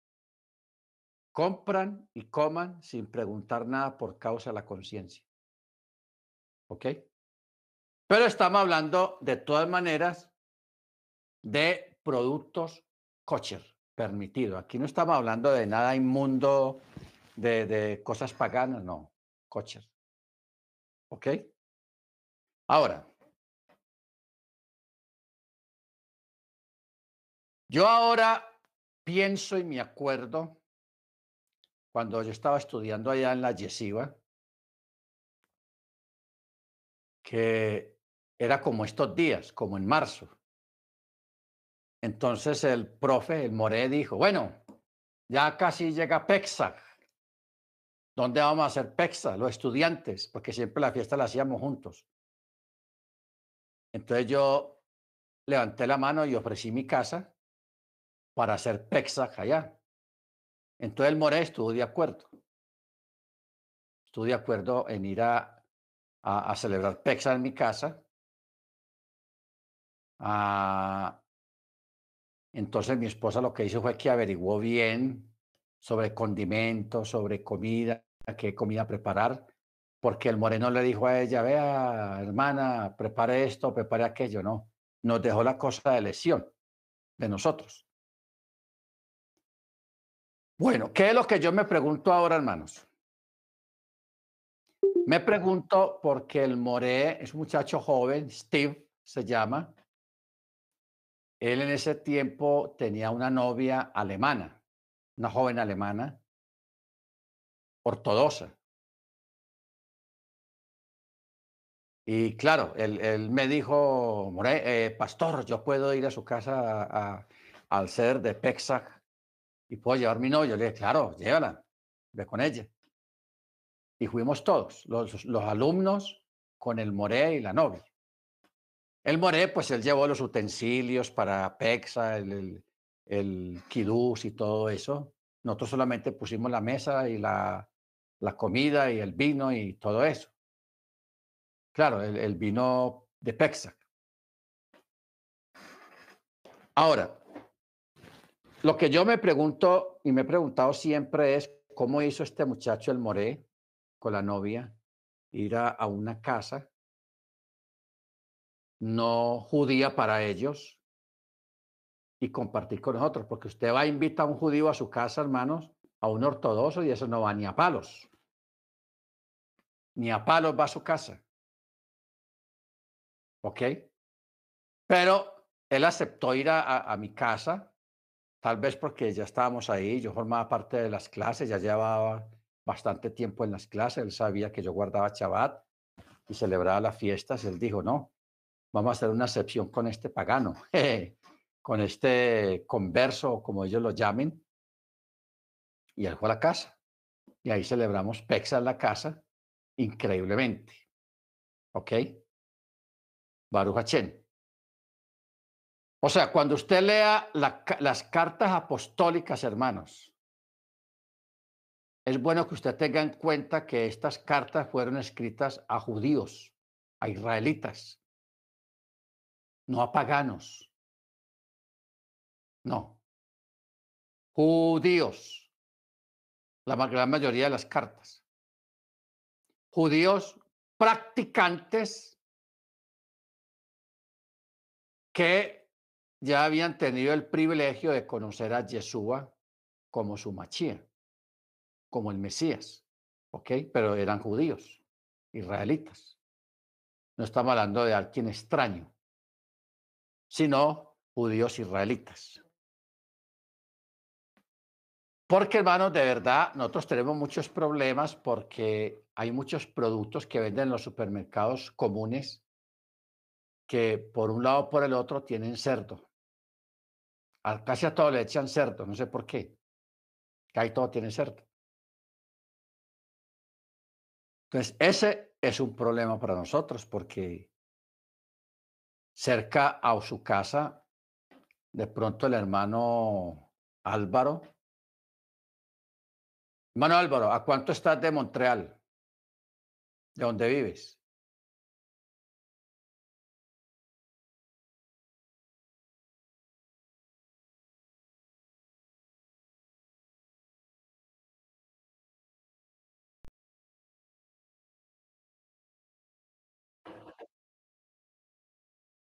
Compran y coman sin preguntar nada por causa de la conciencia. ¿Ok? Pero estamos hablando de todas maneras de productos kosher, permitido. Aquí no estamos hablando de nada inmundo, de, cosas paganas, no, kosher. ¿Ok? Ahora, yo ahora pienso y me acuerdo cuando yo estaba estudiando allá en la yeshiva, que era como estos días, como en marzo. Entonces el profe, el Moré, dijo, bueno, ya casi llega Pesach. ¿Dónde vamos a hacer Pesach? Los estudiantes, porque siempre la fiesta la hacíamos juntos. Entonces yo levanté la mano y ofrecí mi casa para hacer Pesach allá. Entonces el Moré estuvo de acuerdo. Estuvo de acuerdo en ir a, celebrar Pesach en mi casa. Ah, entonces mi esposa lo que hizo fue que averiguó bien sobre condimentos, sobre comida, qué comida preparar, porque el moreno le dijo a ella, vea, hermana, prepare esto, prepare aquello. No, nos dejó la cosa de lesión de nosotros. Bueno, ¿qué es lo que yo me pregunto ahora, hermanos? Me pregunto porque el Moré es un muchacho joven, Steve se llama. Él en ese tiempo tenía una novia alemana, una joven alemana, ortodoxa. Y claro, él, me dijo, Moré, eh, pastor, yo puedo ir a su casa al ser de Pexac y puedo llevar mi novio. Le dije, claro, llévala, ve con ella. Y fuimos todos, los, los alumnos con el Moré y la novia. El Moré, pues él llevó los utensilios para Pexa, el, el, el y todo eso. Nosotros solamente pusimos la mesa y la, la comida y el vino y todo eso. Claro, el, el vino de Pexac. Ahora, lo que yo me pregunto y me he preguntado siempre es cómo hizo este muchacho el Moré con la novia ir a, una casa no judía para ellos y compartir con nosotros, porque usted va a invitar a un judío a su casa, hermanos, a un ortodoxo y eso no va ni a palos. Ni a palos va a su casa. ¿Ok? Pero él aceptó ir a, mi casa, tal vez porque ya estábamos ahí, yo formaba parte de las clases, ya llevaba bastante tiempo en las clases, él sabía que yo guardaba Shabbat y celebraba las fiestas, él dijo, no, vamos a hacer una excepción con este pagano, con este converso, como ellos lo llamen. Y él fue a la casa. Y ahí celebramos Pexa en la casa, increíblemente. ¿Ok? Baruch Hachén. O sea, cuando usted lea la, las cartas apostólicas, hermanos, es bueno que usted tenga en cuenta que estas cartas fueron escritas a judíos, a israelitas, no a paganos. No. Judíos. La gran mayoría de las cartas. Judíos practicantes que ya habían tenido el privilegio de conocer a Yeshua como su machía, como el Mesías, ¿ok? Pero eran judíos, israelitas. No estamos hablando de alguien extraño sino judíos israelitas. Porque, hermanos, de verdad, nosotros tenemos muchos problemas porque hay muchos productos que venden en los supermercados comunes que por un lado o por el otro tienen cerdo. Casi a todo le echan cerdo, no sé por qué. Casi todo tiene cerdo. Entonces, ese es un problema para nosotros porque cerca a su casa, de pronto el hermano Álvaro. Hermano Álvaro, ¿a cuánto estás de Montreal? ¿De dónde vives?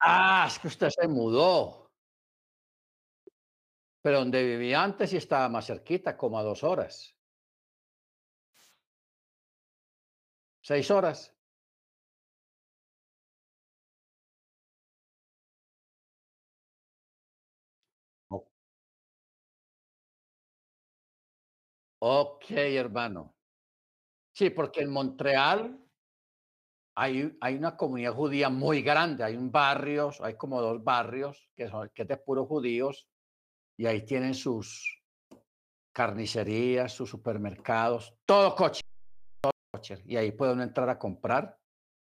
Ah, es que usted se mudó. Pero donde vivía antes sí estaba más cerquita, como a dos horas. ¿Seis horas? Oh. Ok, hermano. Sí, porque en Montreal hay, hay una comunidad judía muy grande, hay un barrio, hay como dos barrios que son que es de puros judíos y ahí tienen sus carnicerías, sus supermercados, todo coche, todo coche. Y ahí puede uno entrar a comprar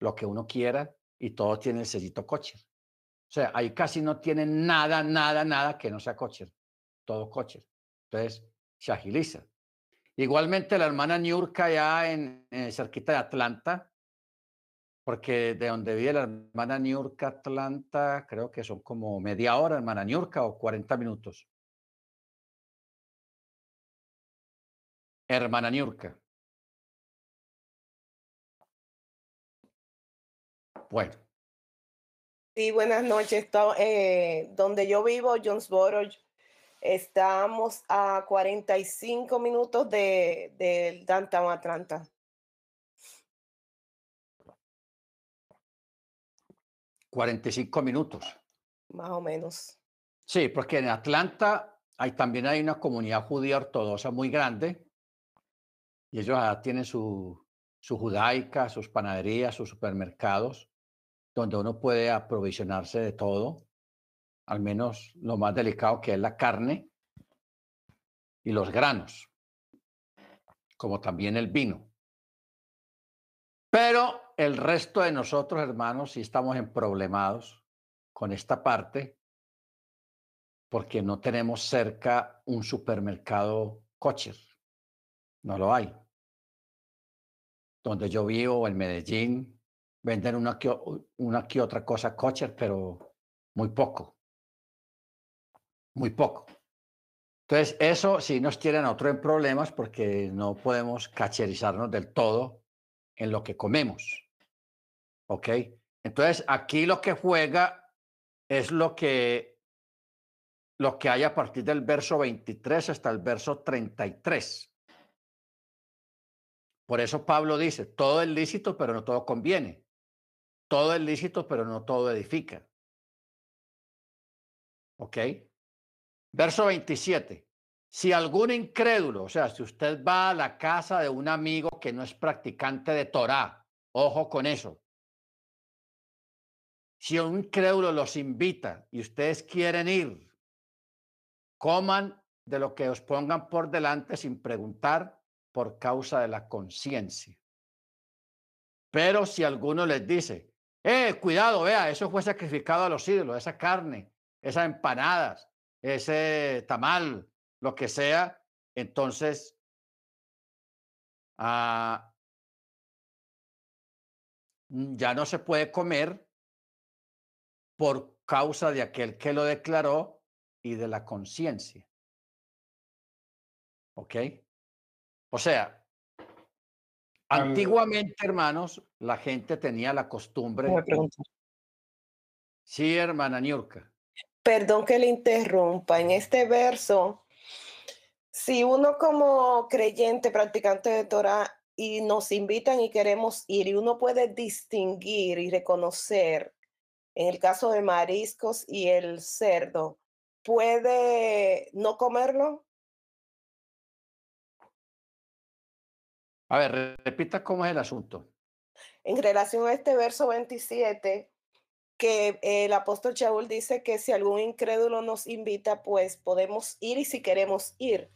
lo que uno quiera y todo tiene el sellito coche. O sea, ahí casi no tienen nada, nada, nada que no sea coche, todo coche. Entonces, se agiliza. Igualmente la hermana Niurka ya en, en cerquita de Atlanta, porque de donde vive la hermana Niurka Atlanta, creo que son como media hora, hermana Niurka, o 40 minutos. Hermana Niurka. Bueno. Sí, buenas noches. Eh, donde yo vivo, Jonesboro, estamos a 45 minutos de, de Downtown Atlanta. 45 minutos. Más o menos. Sí, porque en Atlanta hay, también hay una comunidad judía ortodoxa muy grande y ellos allá tienen su, su judaica, sus panaderías, sus supermercados, donde uno puede aprovisionarse de todo, al menos lo más delicado que es la carne y los granos, como también el vino. Pero el resto de nosotros, hermanos, sí estamos en problemados con esta parte porque no tenemos cerca un supermercado kosher. No lo hay. Donde yo vivo, en Medellín, venden una que, otra cosa kosher, pero muy poco. Muy poco. Entonces, eso sí nos tiene nosotros en problemas porque no podemos cacherizarnos del todo en lo que comemos. ¿Ok? Entonces, aquí lo que juega es lo que lo que hay a partir del verso 23 hasta el verso 33. Por eso Pablo dice, todo es lícito, pero no todo conviene. Todo es lícito, pero no todo edifica. ¿Ok? Verso 27. Si algún incrédulo, o sea, si usted va a la casa de un amigo que no es practicante de Torah, ojo con eso. Si un incrédulo los invita y ustedes quieren ir, coman de lo que os pongan por delante sin preguntar por causa de la conciencia. Pero si alguno les dice, eh, cuidado, vea, eso fue sacrificado a los ídolos, esa carne, esas empanadas, ese tamal, lo que sea, entonces ah, ya no se puede comer por causa de aquel que lo declaró y de la conciencia. ¿Ok? O sea, antiguamente, hermanos, la gente tenía la Una costumbre. Sí, hermana Niurka. Perdón que le interrumpa. En este verso, si uno como creyente, practicante de Torah, y nos invitan y queremos ir, y uno puede distinguir y reconocer, en el caso de mariscos y el cerdo, ¿puede no comerlo? A ver, re- repita cómo es el asunto. En relación a este verso 27, que el apóstol Shaul dice que si algún incrédulo nos invita, pues podemos ir y si queremos ir.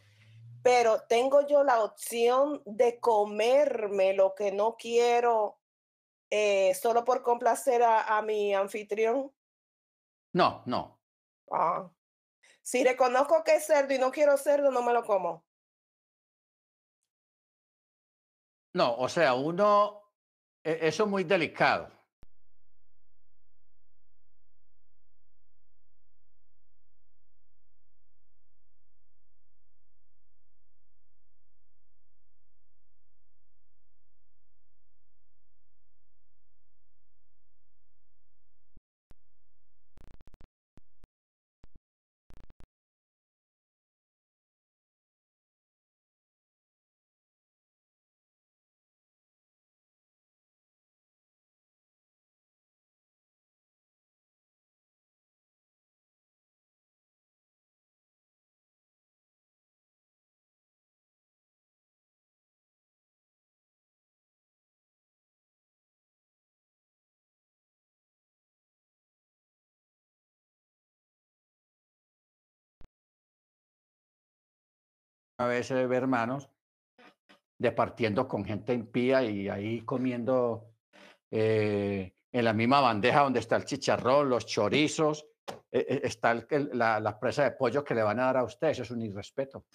Pero tengo yo la opción de comerme lo que no quiero eh, solo por complacer a, a mi anfitrión. No, no. Ah. Si reconozco que es cerdo y no quiero cerdo, no me lo como. No, o sea, uno, e- eso es muy delicado. A veces ve hermanos departiendo con gente impía y ahí comiendo eh, en la misma bandeja donde está el chicharrón, los chorizos, eh, eh, está el- la, la presa de pollo que le van a dar a usted. Eso es un irrespeto.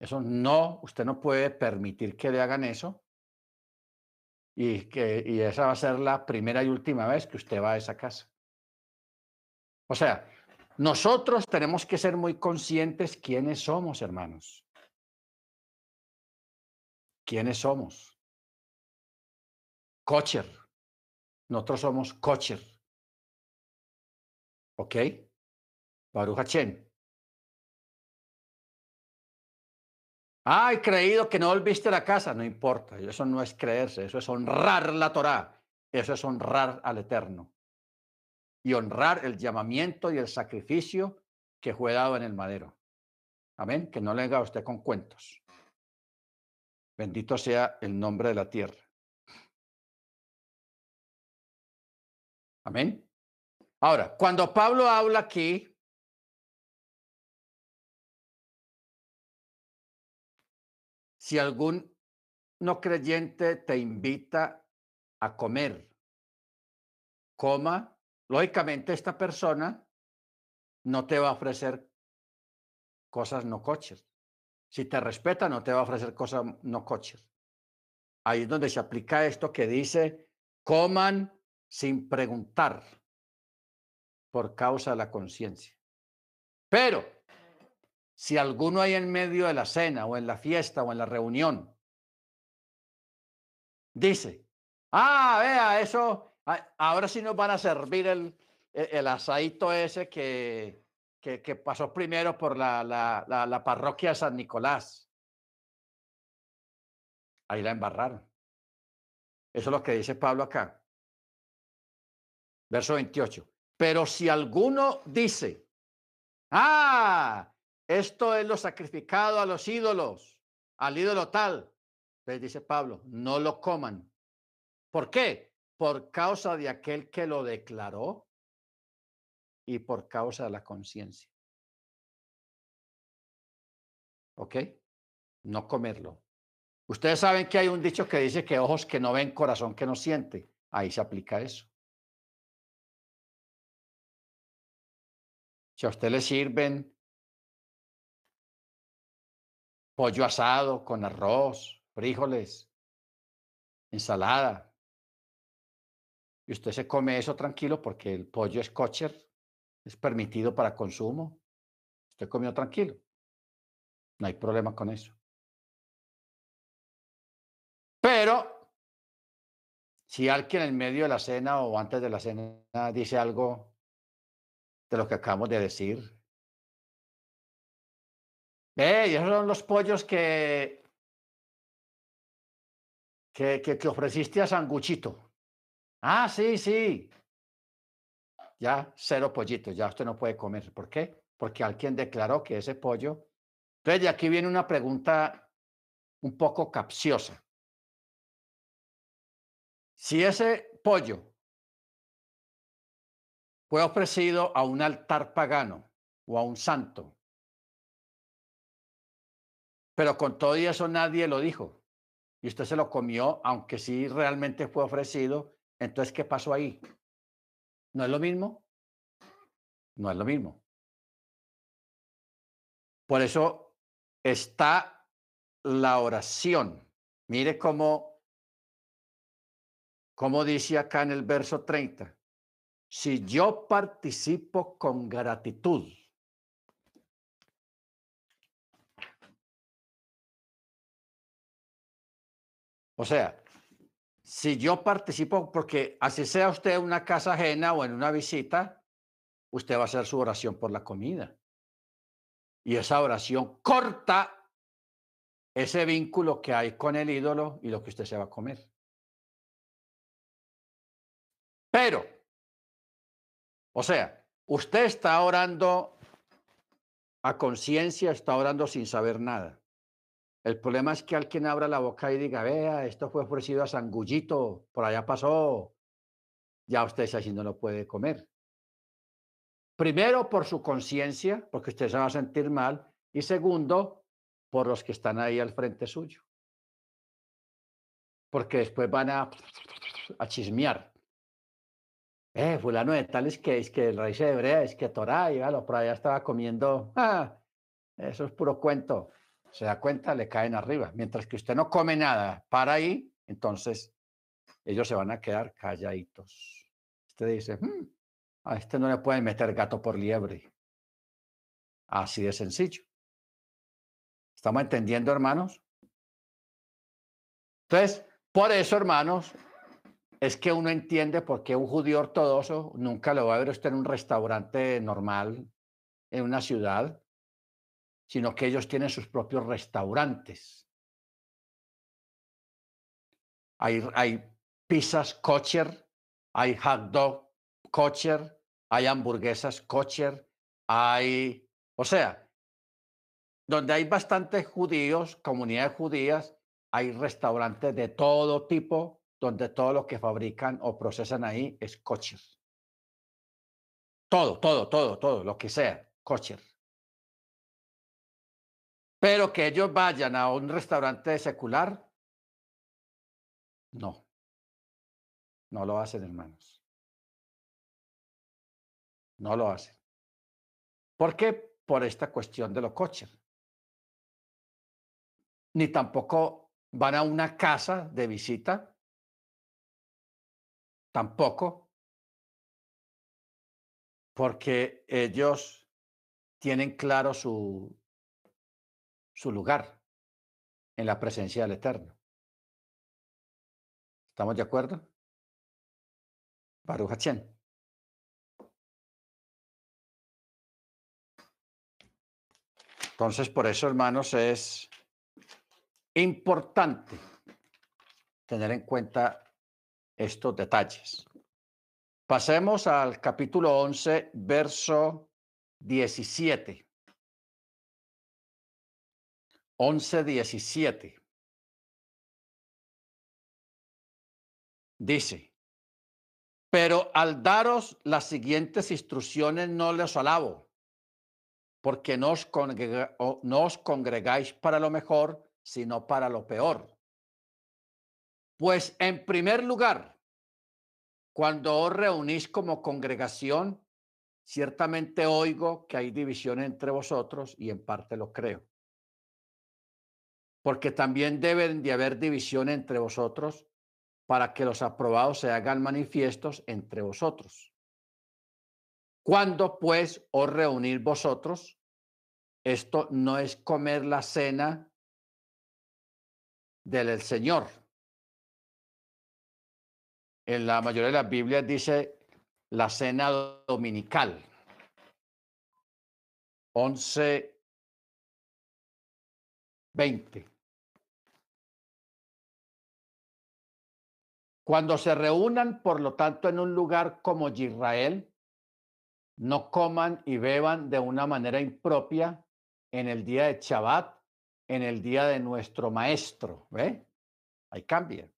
Eso no, usted no puede permitir que le hagan eso. Y, que, y esa va a ser la primera y última vez que usted va a esa casa. O sea, nosotros tenemos que ser muy conscientes quiénes somos, hermanos. ¿Quiénes somos? Kosher. Nosotros somos kosher. ¿Ok? Baruch Hachem. Ay, creído que no volviste a la casa. No importa. Eso no es creerse. Eso es honrar la Torá. Eso es honrar al Eterno. Y honrar el llamamiento y el sacrificio que fue dado en el madero. Amén. Que no le haga usted con cuentos. Bendito sea el nombre de la tierra. Amén. Ahora, cuando Pablo habla aquí, si algún no creyente te invita a comer, coma, lógicamente esta persona no te va a ofrecer cosas no coches. Si te respeta, no te va a ofrecer cosas no coches. Ahí es donde se aplica esto que dice, coman sin preguntar por causa de la conciencia. Pero si alguno hay en medio de la cena o en la fiesta o en la reunión, dice, ah, vea, eso, ahora sí nos van a servir el, el asadito ese que, que, pasó primero por la, la, parroquia de San Nicolás. Ahí la embarraron. Eso es lo que dice Pablo acá. Verso 28. Pero si alguno dice, ah, esto es lo sacrificado a los ídolos, al ídolo tal, les dice Pablo, no lo coman. ¿Por qué? Por causa de aquel que lo declaró y por causa de la conciencia. ¿Ok? No comerlo. Ustedes saben que hay un dicho que dice que ojos que no ven, corazón que no siente. Ahí se aplica eso. Si a usted le sirven pollo asado con arroz, frijoles, ensalada, usted se come eso tranquilo porque el pollo es kosher, es permitido para consumo, usted comió tranquilo. No hay problema con eso. Pero si alguien en medio de la cena o antes de la cena dice algo de lo que acabamos de decir. Esos son los pollos que, que, que, ofreciste a Sanguchito. Ah, sí, sí. Ya cero pollitos, ya usted no puede comer. ¿Por qué? Porque alguien declaró que ese pollo. Entonces, aquí viene una pregunta un poco capciosa. Si ese pollo fue ofrecido a un altar pagano o a un santo. Pero con todo y eso nadie lo dijo. Y usted se lo comió, aunque sí realmente fue ofrecido. Entonces, ¿qué pasó ahí? ¿No es lo mismo? No es lo mismo. Por eso está la oración. Mire cómo, cómo dice acá en el verso 30 si yo participo con gratitud. O sea, si yo participo, porque así sea usted en una casa ajena o en una visita, usted va a hacer su oración por la comida. Y esa oración corta ese vínculo que hay con el ídolo y lo que usted se va a comer. Pero o sea, usted está orando a conciencia, está orando sin saber nada. El problema es que alguien abra la boca y diga, vea, esto fue ofrecido a Sangullito, por allá pasó. Ya usted así no lo puede comer. Primero, por su conciencia, porque usted se va a sentir mal. Y segundo, por los que están ahí al frente suyo. Porque después van a, a chismear. Eh, fulano de tal es que, es que el raíz hebrea, es que Torah, y por allá estaba comiendo. Ah, eso es puro cuento. Se da cuenta, le caen arriba. Mientras que usted no come nada para ahí, entonces ellos se van a quedar calladitos. Usted dice, hmm, a este no le pueden meter gato por liebre. Así de sencillo. ¿Estamos entendiendo, hermanos? Entonces, por eso, hermanos, es que uno entiende por qué un judío ortodoxo nunca lo va a ver usted en un restaurante normal en una ciudad, sino que ellos tienen sus propios restaurantes. Hay, pizzas kosher, hay hot dog kosher, hay hamburguesas kosher, hay, o sea, donde hay bastantes judíos, comunidades judías, hay restaurantes de todo tipo donde todo lo que fabrican o procesan ahí es kosher. Todo, todo, todo, todo, lo que sea, kosher. Pero que ellos vayan a un restaurante secular, no. No lo hacen, hermanos. No lo hacen. ¿Por qué? Por esta cuestión de lo kosher. Ni tampoco van a una casa de visita. Tampoco. Porque ellos tienen claro su, su lugar en la presencia del Eterno. ¿Estamos de acuerdo? Baruch Hachem. Entonces, por eso, hermanos, es importante tener en cuenta estos detalles. Pasemos al capítulo 11, verso 17. 11, 17. Dice, pero al daros las siguientes instrucciones no les alabo, porque no os, congrega, no os congregáis para lo mejor, sino para lo peor. Pues en primer lugar, cuando os reunís como congregación, ciertamente oigo que hay división entre vosotros y en parte lo creo porque también deben de haber división entre vosotros para que los aprobados se hagan manifiestos entre vosotros. Cuando pues os reunir vosotros, esto no es comer la cena del Señor. En la mayoría de las Biblias dice la cena dominical. 11, 20. Cuando se reúnan, por lo tanto, en un lugar como Israel, no coman y beban de una manera impropia en el día de Shabbat, en el día de nuestro maestro. ¿Ve? Ahí cambia.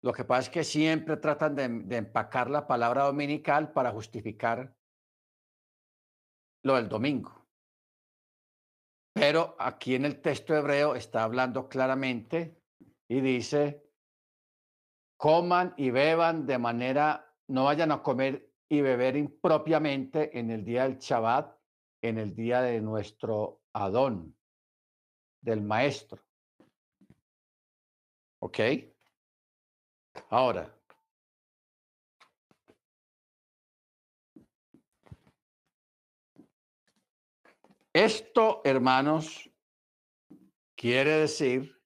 Lo que pasa es que siempre tratan de, de, empacar la palabra dominical para justificar lo del domingo. Pero aquí en el texto hebreo está hablando claramente y dice, coman y beban de manera, no vayan a comer y beber impropiamente en el día del Shabbat, en el día de nuestro Adón, del Maestro. ¿Ok? Ahora, Esto, hermanos, quiere decir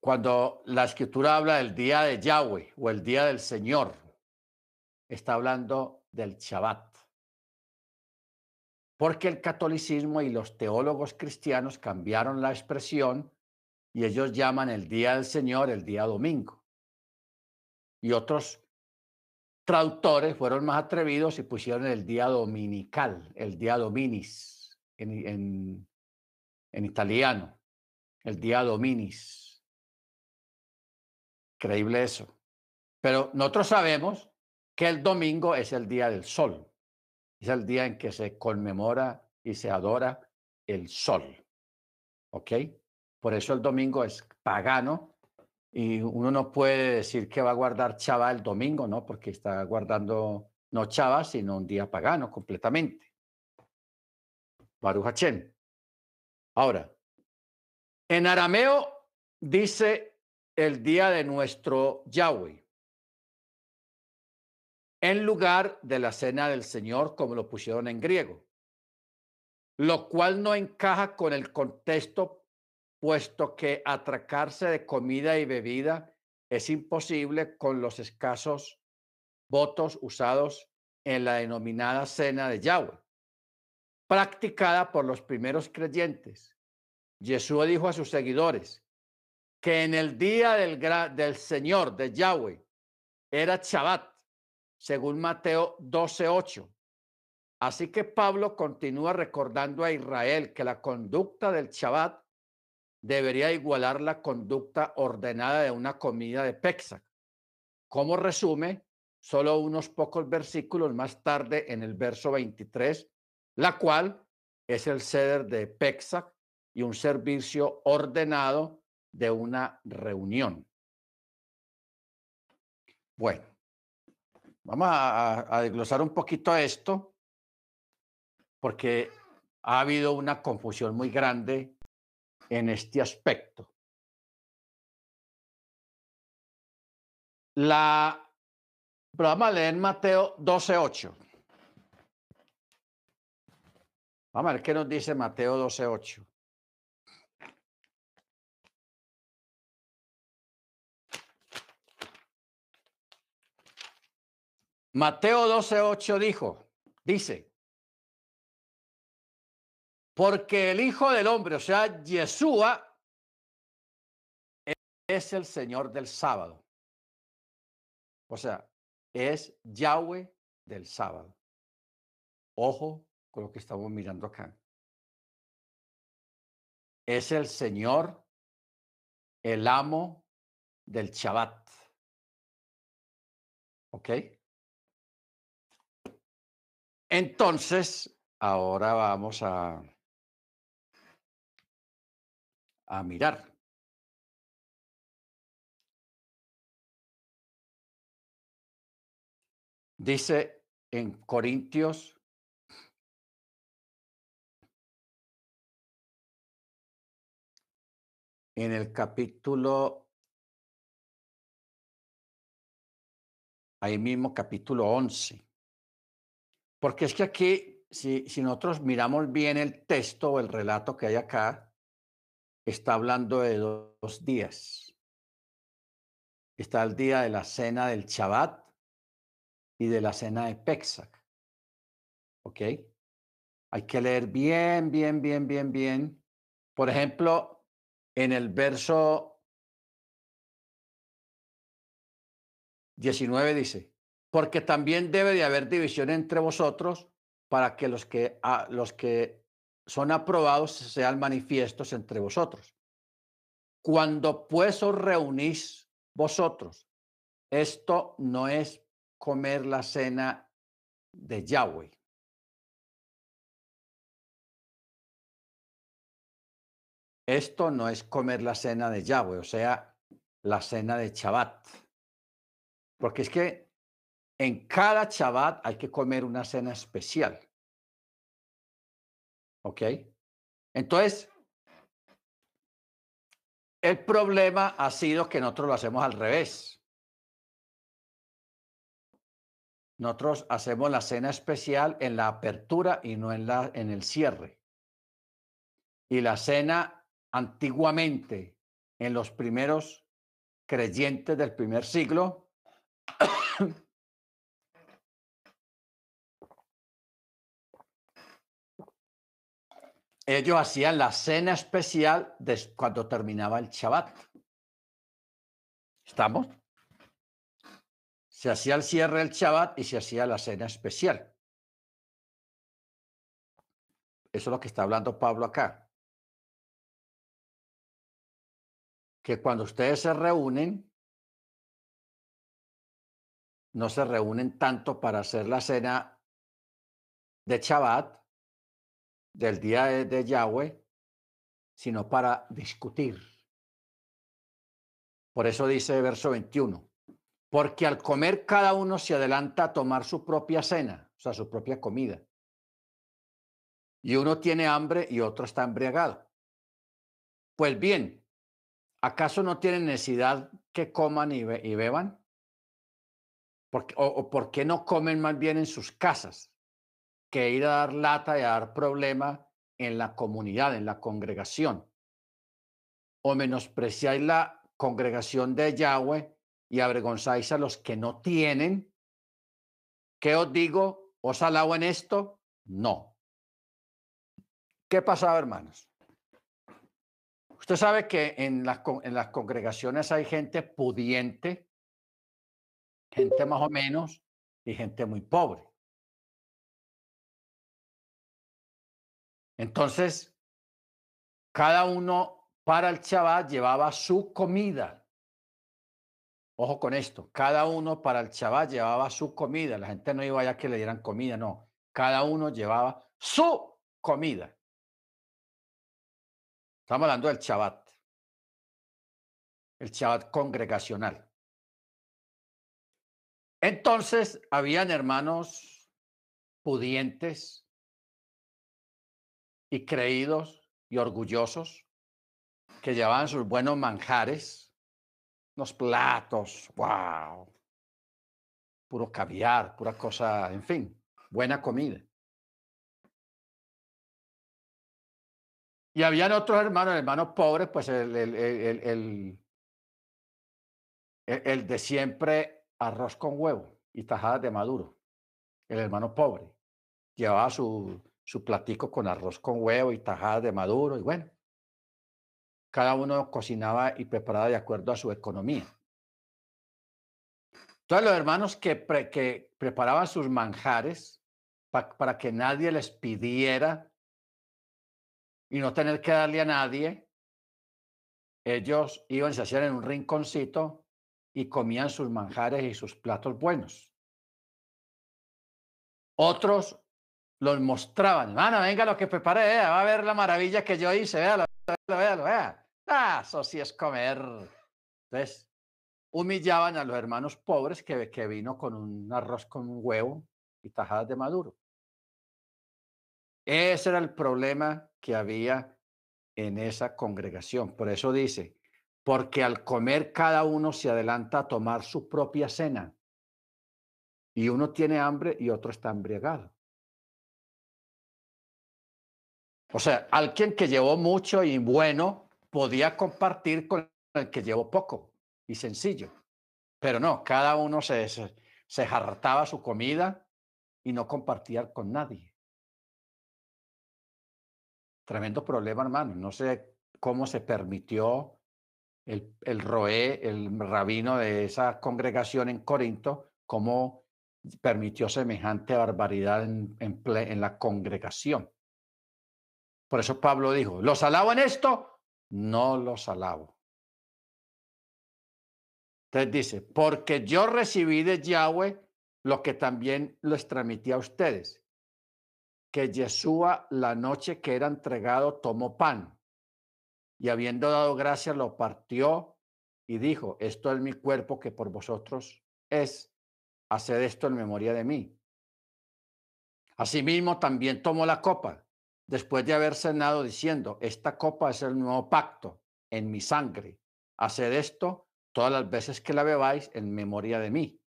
cuando la escritura habla del día de Yahweh o el día del Señor, está hablando del Shabbat. Porque el catolicismo y los teólogos cristianos cambiaron la expresión y ellos llaman el día del Señor el día domingo. Y otros traductores fueron más atrevidos y pusieron el día dominical, el día dominis en, en, italiano, el día dominis. Creíble eso. Pero nosotros sabemos que el domingo es el día del sol, es el día en que se conmemora y se adora el sol. ¿Ok? Por eso el domingo es pagano y uno no puede decir que va a guardar Chava el domingo, ¿no? Porque está guardando no Chava, sino un día pagano completamente. Baruch Hachem. Ahora, en arameo dice el día de nuestro Yahweh, en lugar de la cena del Señor, como lo pusieron en griego. lo cual no encaja con el contexto, puesto que atracarse de comida y bebida es imposible con los escasos votos usados en la denominada cena de Yahweh, practicada por los primeros creyentes. Jesús dijo a sus seguidores que en el día del, Señor, de Yahweh, era Shabbat, según Mateo 12:8. Así que Pablo continúa recordando a Israel que la conducta del Shabbat debería igualar la conducta ordenada de una comida de Pesach. Como resume, solo unos pocos versículos más tarde en el verso 23, la cual es el ceder de Pesach y un servicio ordenado de una reunión. Bueno, vamos a, desglosar un poquito esto, porque ha habido una confusión muy grande en este aspecto. La, vamos a leer Mateo 12.8. Vamos a ver qué nos dice Mateo 12.8. Mateo 12.8 dijo, dice, porque el Hijo del Hombre, o sea, Yeshua, es el Señor del sábado. O sea, es Yahweh del sábado. Ojo con lo que estamos mirando acá. Es el Señor, el amo del Shabbat. ¿Ok? Entonces, ahora vamos a a mirar. Dice en Corintios en el capítulo, ahí mismo capítulo 11. Porque es que aquí, si, nosotros miramos bien el texto o el relato que hay acá, está hablando de dos días. Está el día de la cena del Shabbat y de la cena de Pesach. ¿Ok? Hay que leer bien, bien, bien, bien, bien. Por ejemplo, en el verso 19 dice, porque también debe de haber división entre vosotros para que los que, ah, los que son aprobados sean manifiestos entre vosotros. Cuando pues os reunís vosotros, esto no es comer la cena de Yahweh. Esto no es comer la cena de Yahweh, o sea, la cena de Shabbat. Porque es que en cada Shabbat hay que comer una cena especial. ¿Ok? Entonces, el problema ha sido que nosotros lo hacemos al revés. Nosotros hacemos la cena especial en la apertura y no en, la, en el cierre. Y la cena antiguamente, en los primeros creyentes del primer siglo, ellos hacían la cena especial cuando terminaba el Shabbat. ¿Estamos? Se hacía el cierre del Shabbat y se hacía la cena especial. Eso es lo que está hablando Pablo acá. Que cuando ustedes se reúnen, no se reúnen tanto para hacer la cena de Shabbat, del día de, Yahweh, sino para discutir. Por eso dice verso 21, porque al comer cada uno se adelanta a tomar su propia cena, o sea, su propia comida. Y uno tiene hambre y otro está embriagado. Pues bien, ¿acaso no tienen necesidad que coman y, beban? o, por qué no comen más bien en sus casas? Que ir a dar lata y a dar problema en la comunidad, en la congregación. O menospreciáis la congregación de Yahweh y avergonzáis a los que no tienen. ¿Qué os digo? ¿Os alabo en esto? No. ¿Qué pasaba, hermanos? Usted sabe que en las, en las congregaciones hay gente pudiente, gente más o menos y gente muy pobre. Entonces, cada uno para el Shabbat llevaba su comida. Ojo con esto, cada uno para el Shabbat llevaba su comida. La gente no iba allá que le dieran comida, no. Cada uno llevaba su comida. Estamos hablando del Shabbat. El Shabbat congregacional. Entonces, habían hermanos pudientes y creídos y orgullosos que llevaban sus buenos manjares, los platos, wow, puro caviar, pura cosa, en fin, buena comida. Y habían otros hermanos, hermanos pobres, pues el, el, el, el, de siempre arroz con huevo y tajadas de maduro, el hermano pobre. Llevaba su, su platico con arroz con huevo y tajadas de maduro y bueno, cada uno cocinaba y preparaba de acuerdo a su economía. Entonces los hermanos que, que preparaban sus manjares para que nadie les pidiera y no tener que darle a nadie, ellos iban, se hacían en un rinconcito y comían sus manjares y sus platos buenos. Otros los mostraban. Hermano, venga lo que preparé, eh, va a ver la maravilla que yo hice, véalo, véalo, vea. Ah, eso sí es comer. Entonces, humillaban a los hermanos pobres que, que vino con un arroz con un huevo y tajadas de maduro. Ese era el problema que había en esa congregación. Por eso dice, porque al comer cada uno se adelanta a tomar su propia cena. Y uno tiene hambre y otro está embriagado. O sea, alguien que llevó mucho y bueno podía compartir con el que llevó poco y sencillo. Pero no, cada uno se, se, se jartaba su comida y no compartía con nadie. Tremendo problema, hermano. No sé cómo se permitió el, el Roé, el rabino de esa congregación en Corinto, cómo permitió semejante barbaridad en, en, en la congregación. Por eso Pablo dijo, ¿los alabo en esto? No los alabo. Entonces dice, porque yo recibí de Yahweh lo que también les transmití a ustedes, que Yeshua la noche que era entregado tomó pan y habiendo dado gracias lo partió y dijo, esto es mi cuerpo que por vosotros es, haced esto en memoria de mí. Asimismo también tomó la copa después de haber cenado diciendo, esta copa es el nuevo pacto en mi sangre. Haced esto todas las veces que la bebáis en memoria de mí.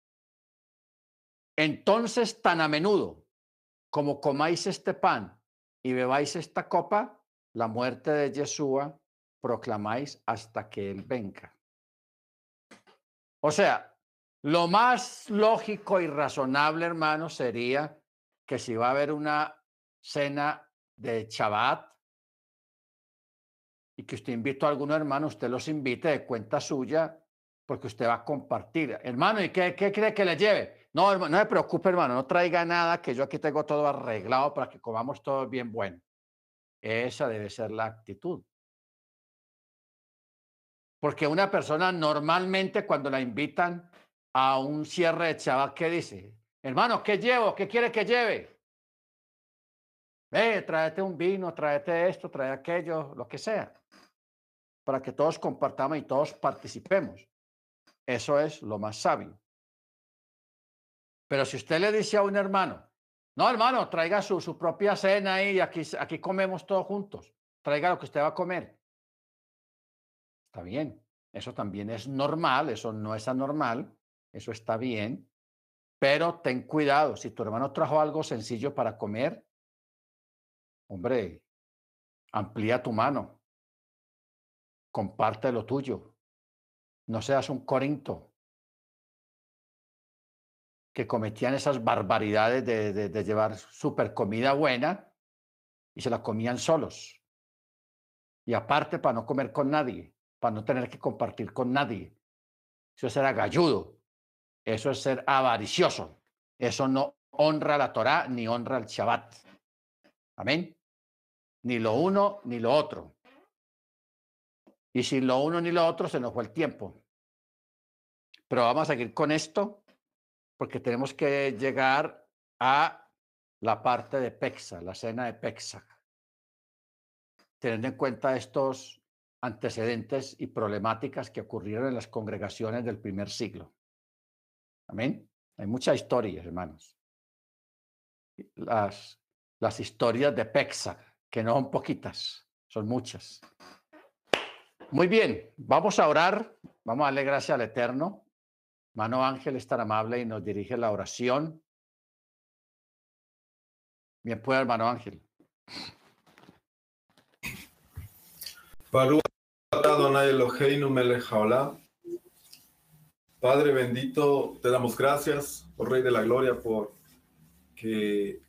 Entonces, tan a menudo como comáis este pan y bebáis esta copa, la muerte de Yeshua proclamáis hasta que Él venga. O sea, lo más lógico y razonable, hermano, sería que si va a haber una cena de Shabbat y que usted invitó a algunos hermanos, usted los invite de cuenta suya porque usted va a compartir. Hermano, ¿y qué, qué cree que le lleve? No, hermano, no se preocupe, hermano, no traiga nada, que yo aquí tengo todo arreglado para que comamos todo bien bueno. Esa debe ser la actitud. Porque una persona normalmente cuando la invitan a un cierre de Shabbat, ¿qué dice? Hermano, ¿qué llevo? ¿Qué quiere que lleve? Ve, tráete un vino, tráete esto, trae aquello, lo que sea, para que todos compartamos y todos participemos. Eso es lo más sabio. Pero si usted le dice a un hermano, no, hermano, traiga su, su propia cena y aquí, aquí comemos todos juntos, traiga lo que usted va a comer. Está bien, eso también es normal, eso no es anormal, eso está bien, pero ten cuidado, si tu hermano trajo algo sencillo para comer, Hombre, Amplía tu mano. Comparte lo tuyo. No seas un corinto que cometían esas barbaridades de, llevar super comida buena y se la comían solos. Y aparte para no comer con nadie, para no tener que compartir con nadie. Eso es ser agalludo. Eso es ser avaricioso. Eso no honra la Torá ni honra el Shabbat. Amén. Ni lo uno ni lo otro. Y sin lo uno ni lo otro se nos fue el tiempo. Pero vamos a seguir con esto porque tenemos que llegar a la parte de Pexa, la cena de Pexa. Teniendo en cuenta estos antecedentes y problemáticas que ocurrieron en las congregaciones del primer siglo. Amén. Hay muchas historias, hermanos. Las, las historias de Pexa, que no son poquitas, son muchas. Muy bien, vamos a orar, vamos a darle gracias al Eterno. Mano Ángel es tan amable y nos dirige la oración. Bien, pues, hermano Ángel. Padre bendito, te damos gracias, oh Rey de la Gloria, por que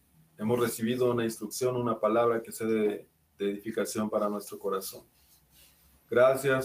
hemos recibido una instrucción, una palabra que sea de, de edificación para nuestro corazón. Gracias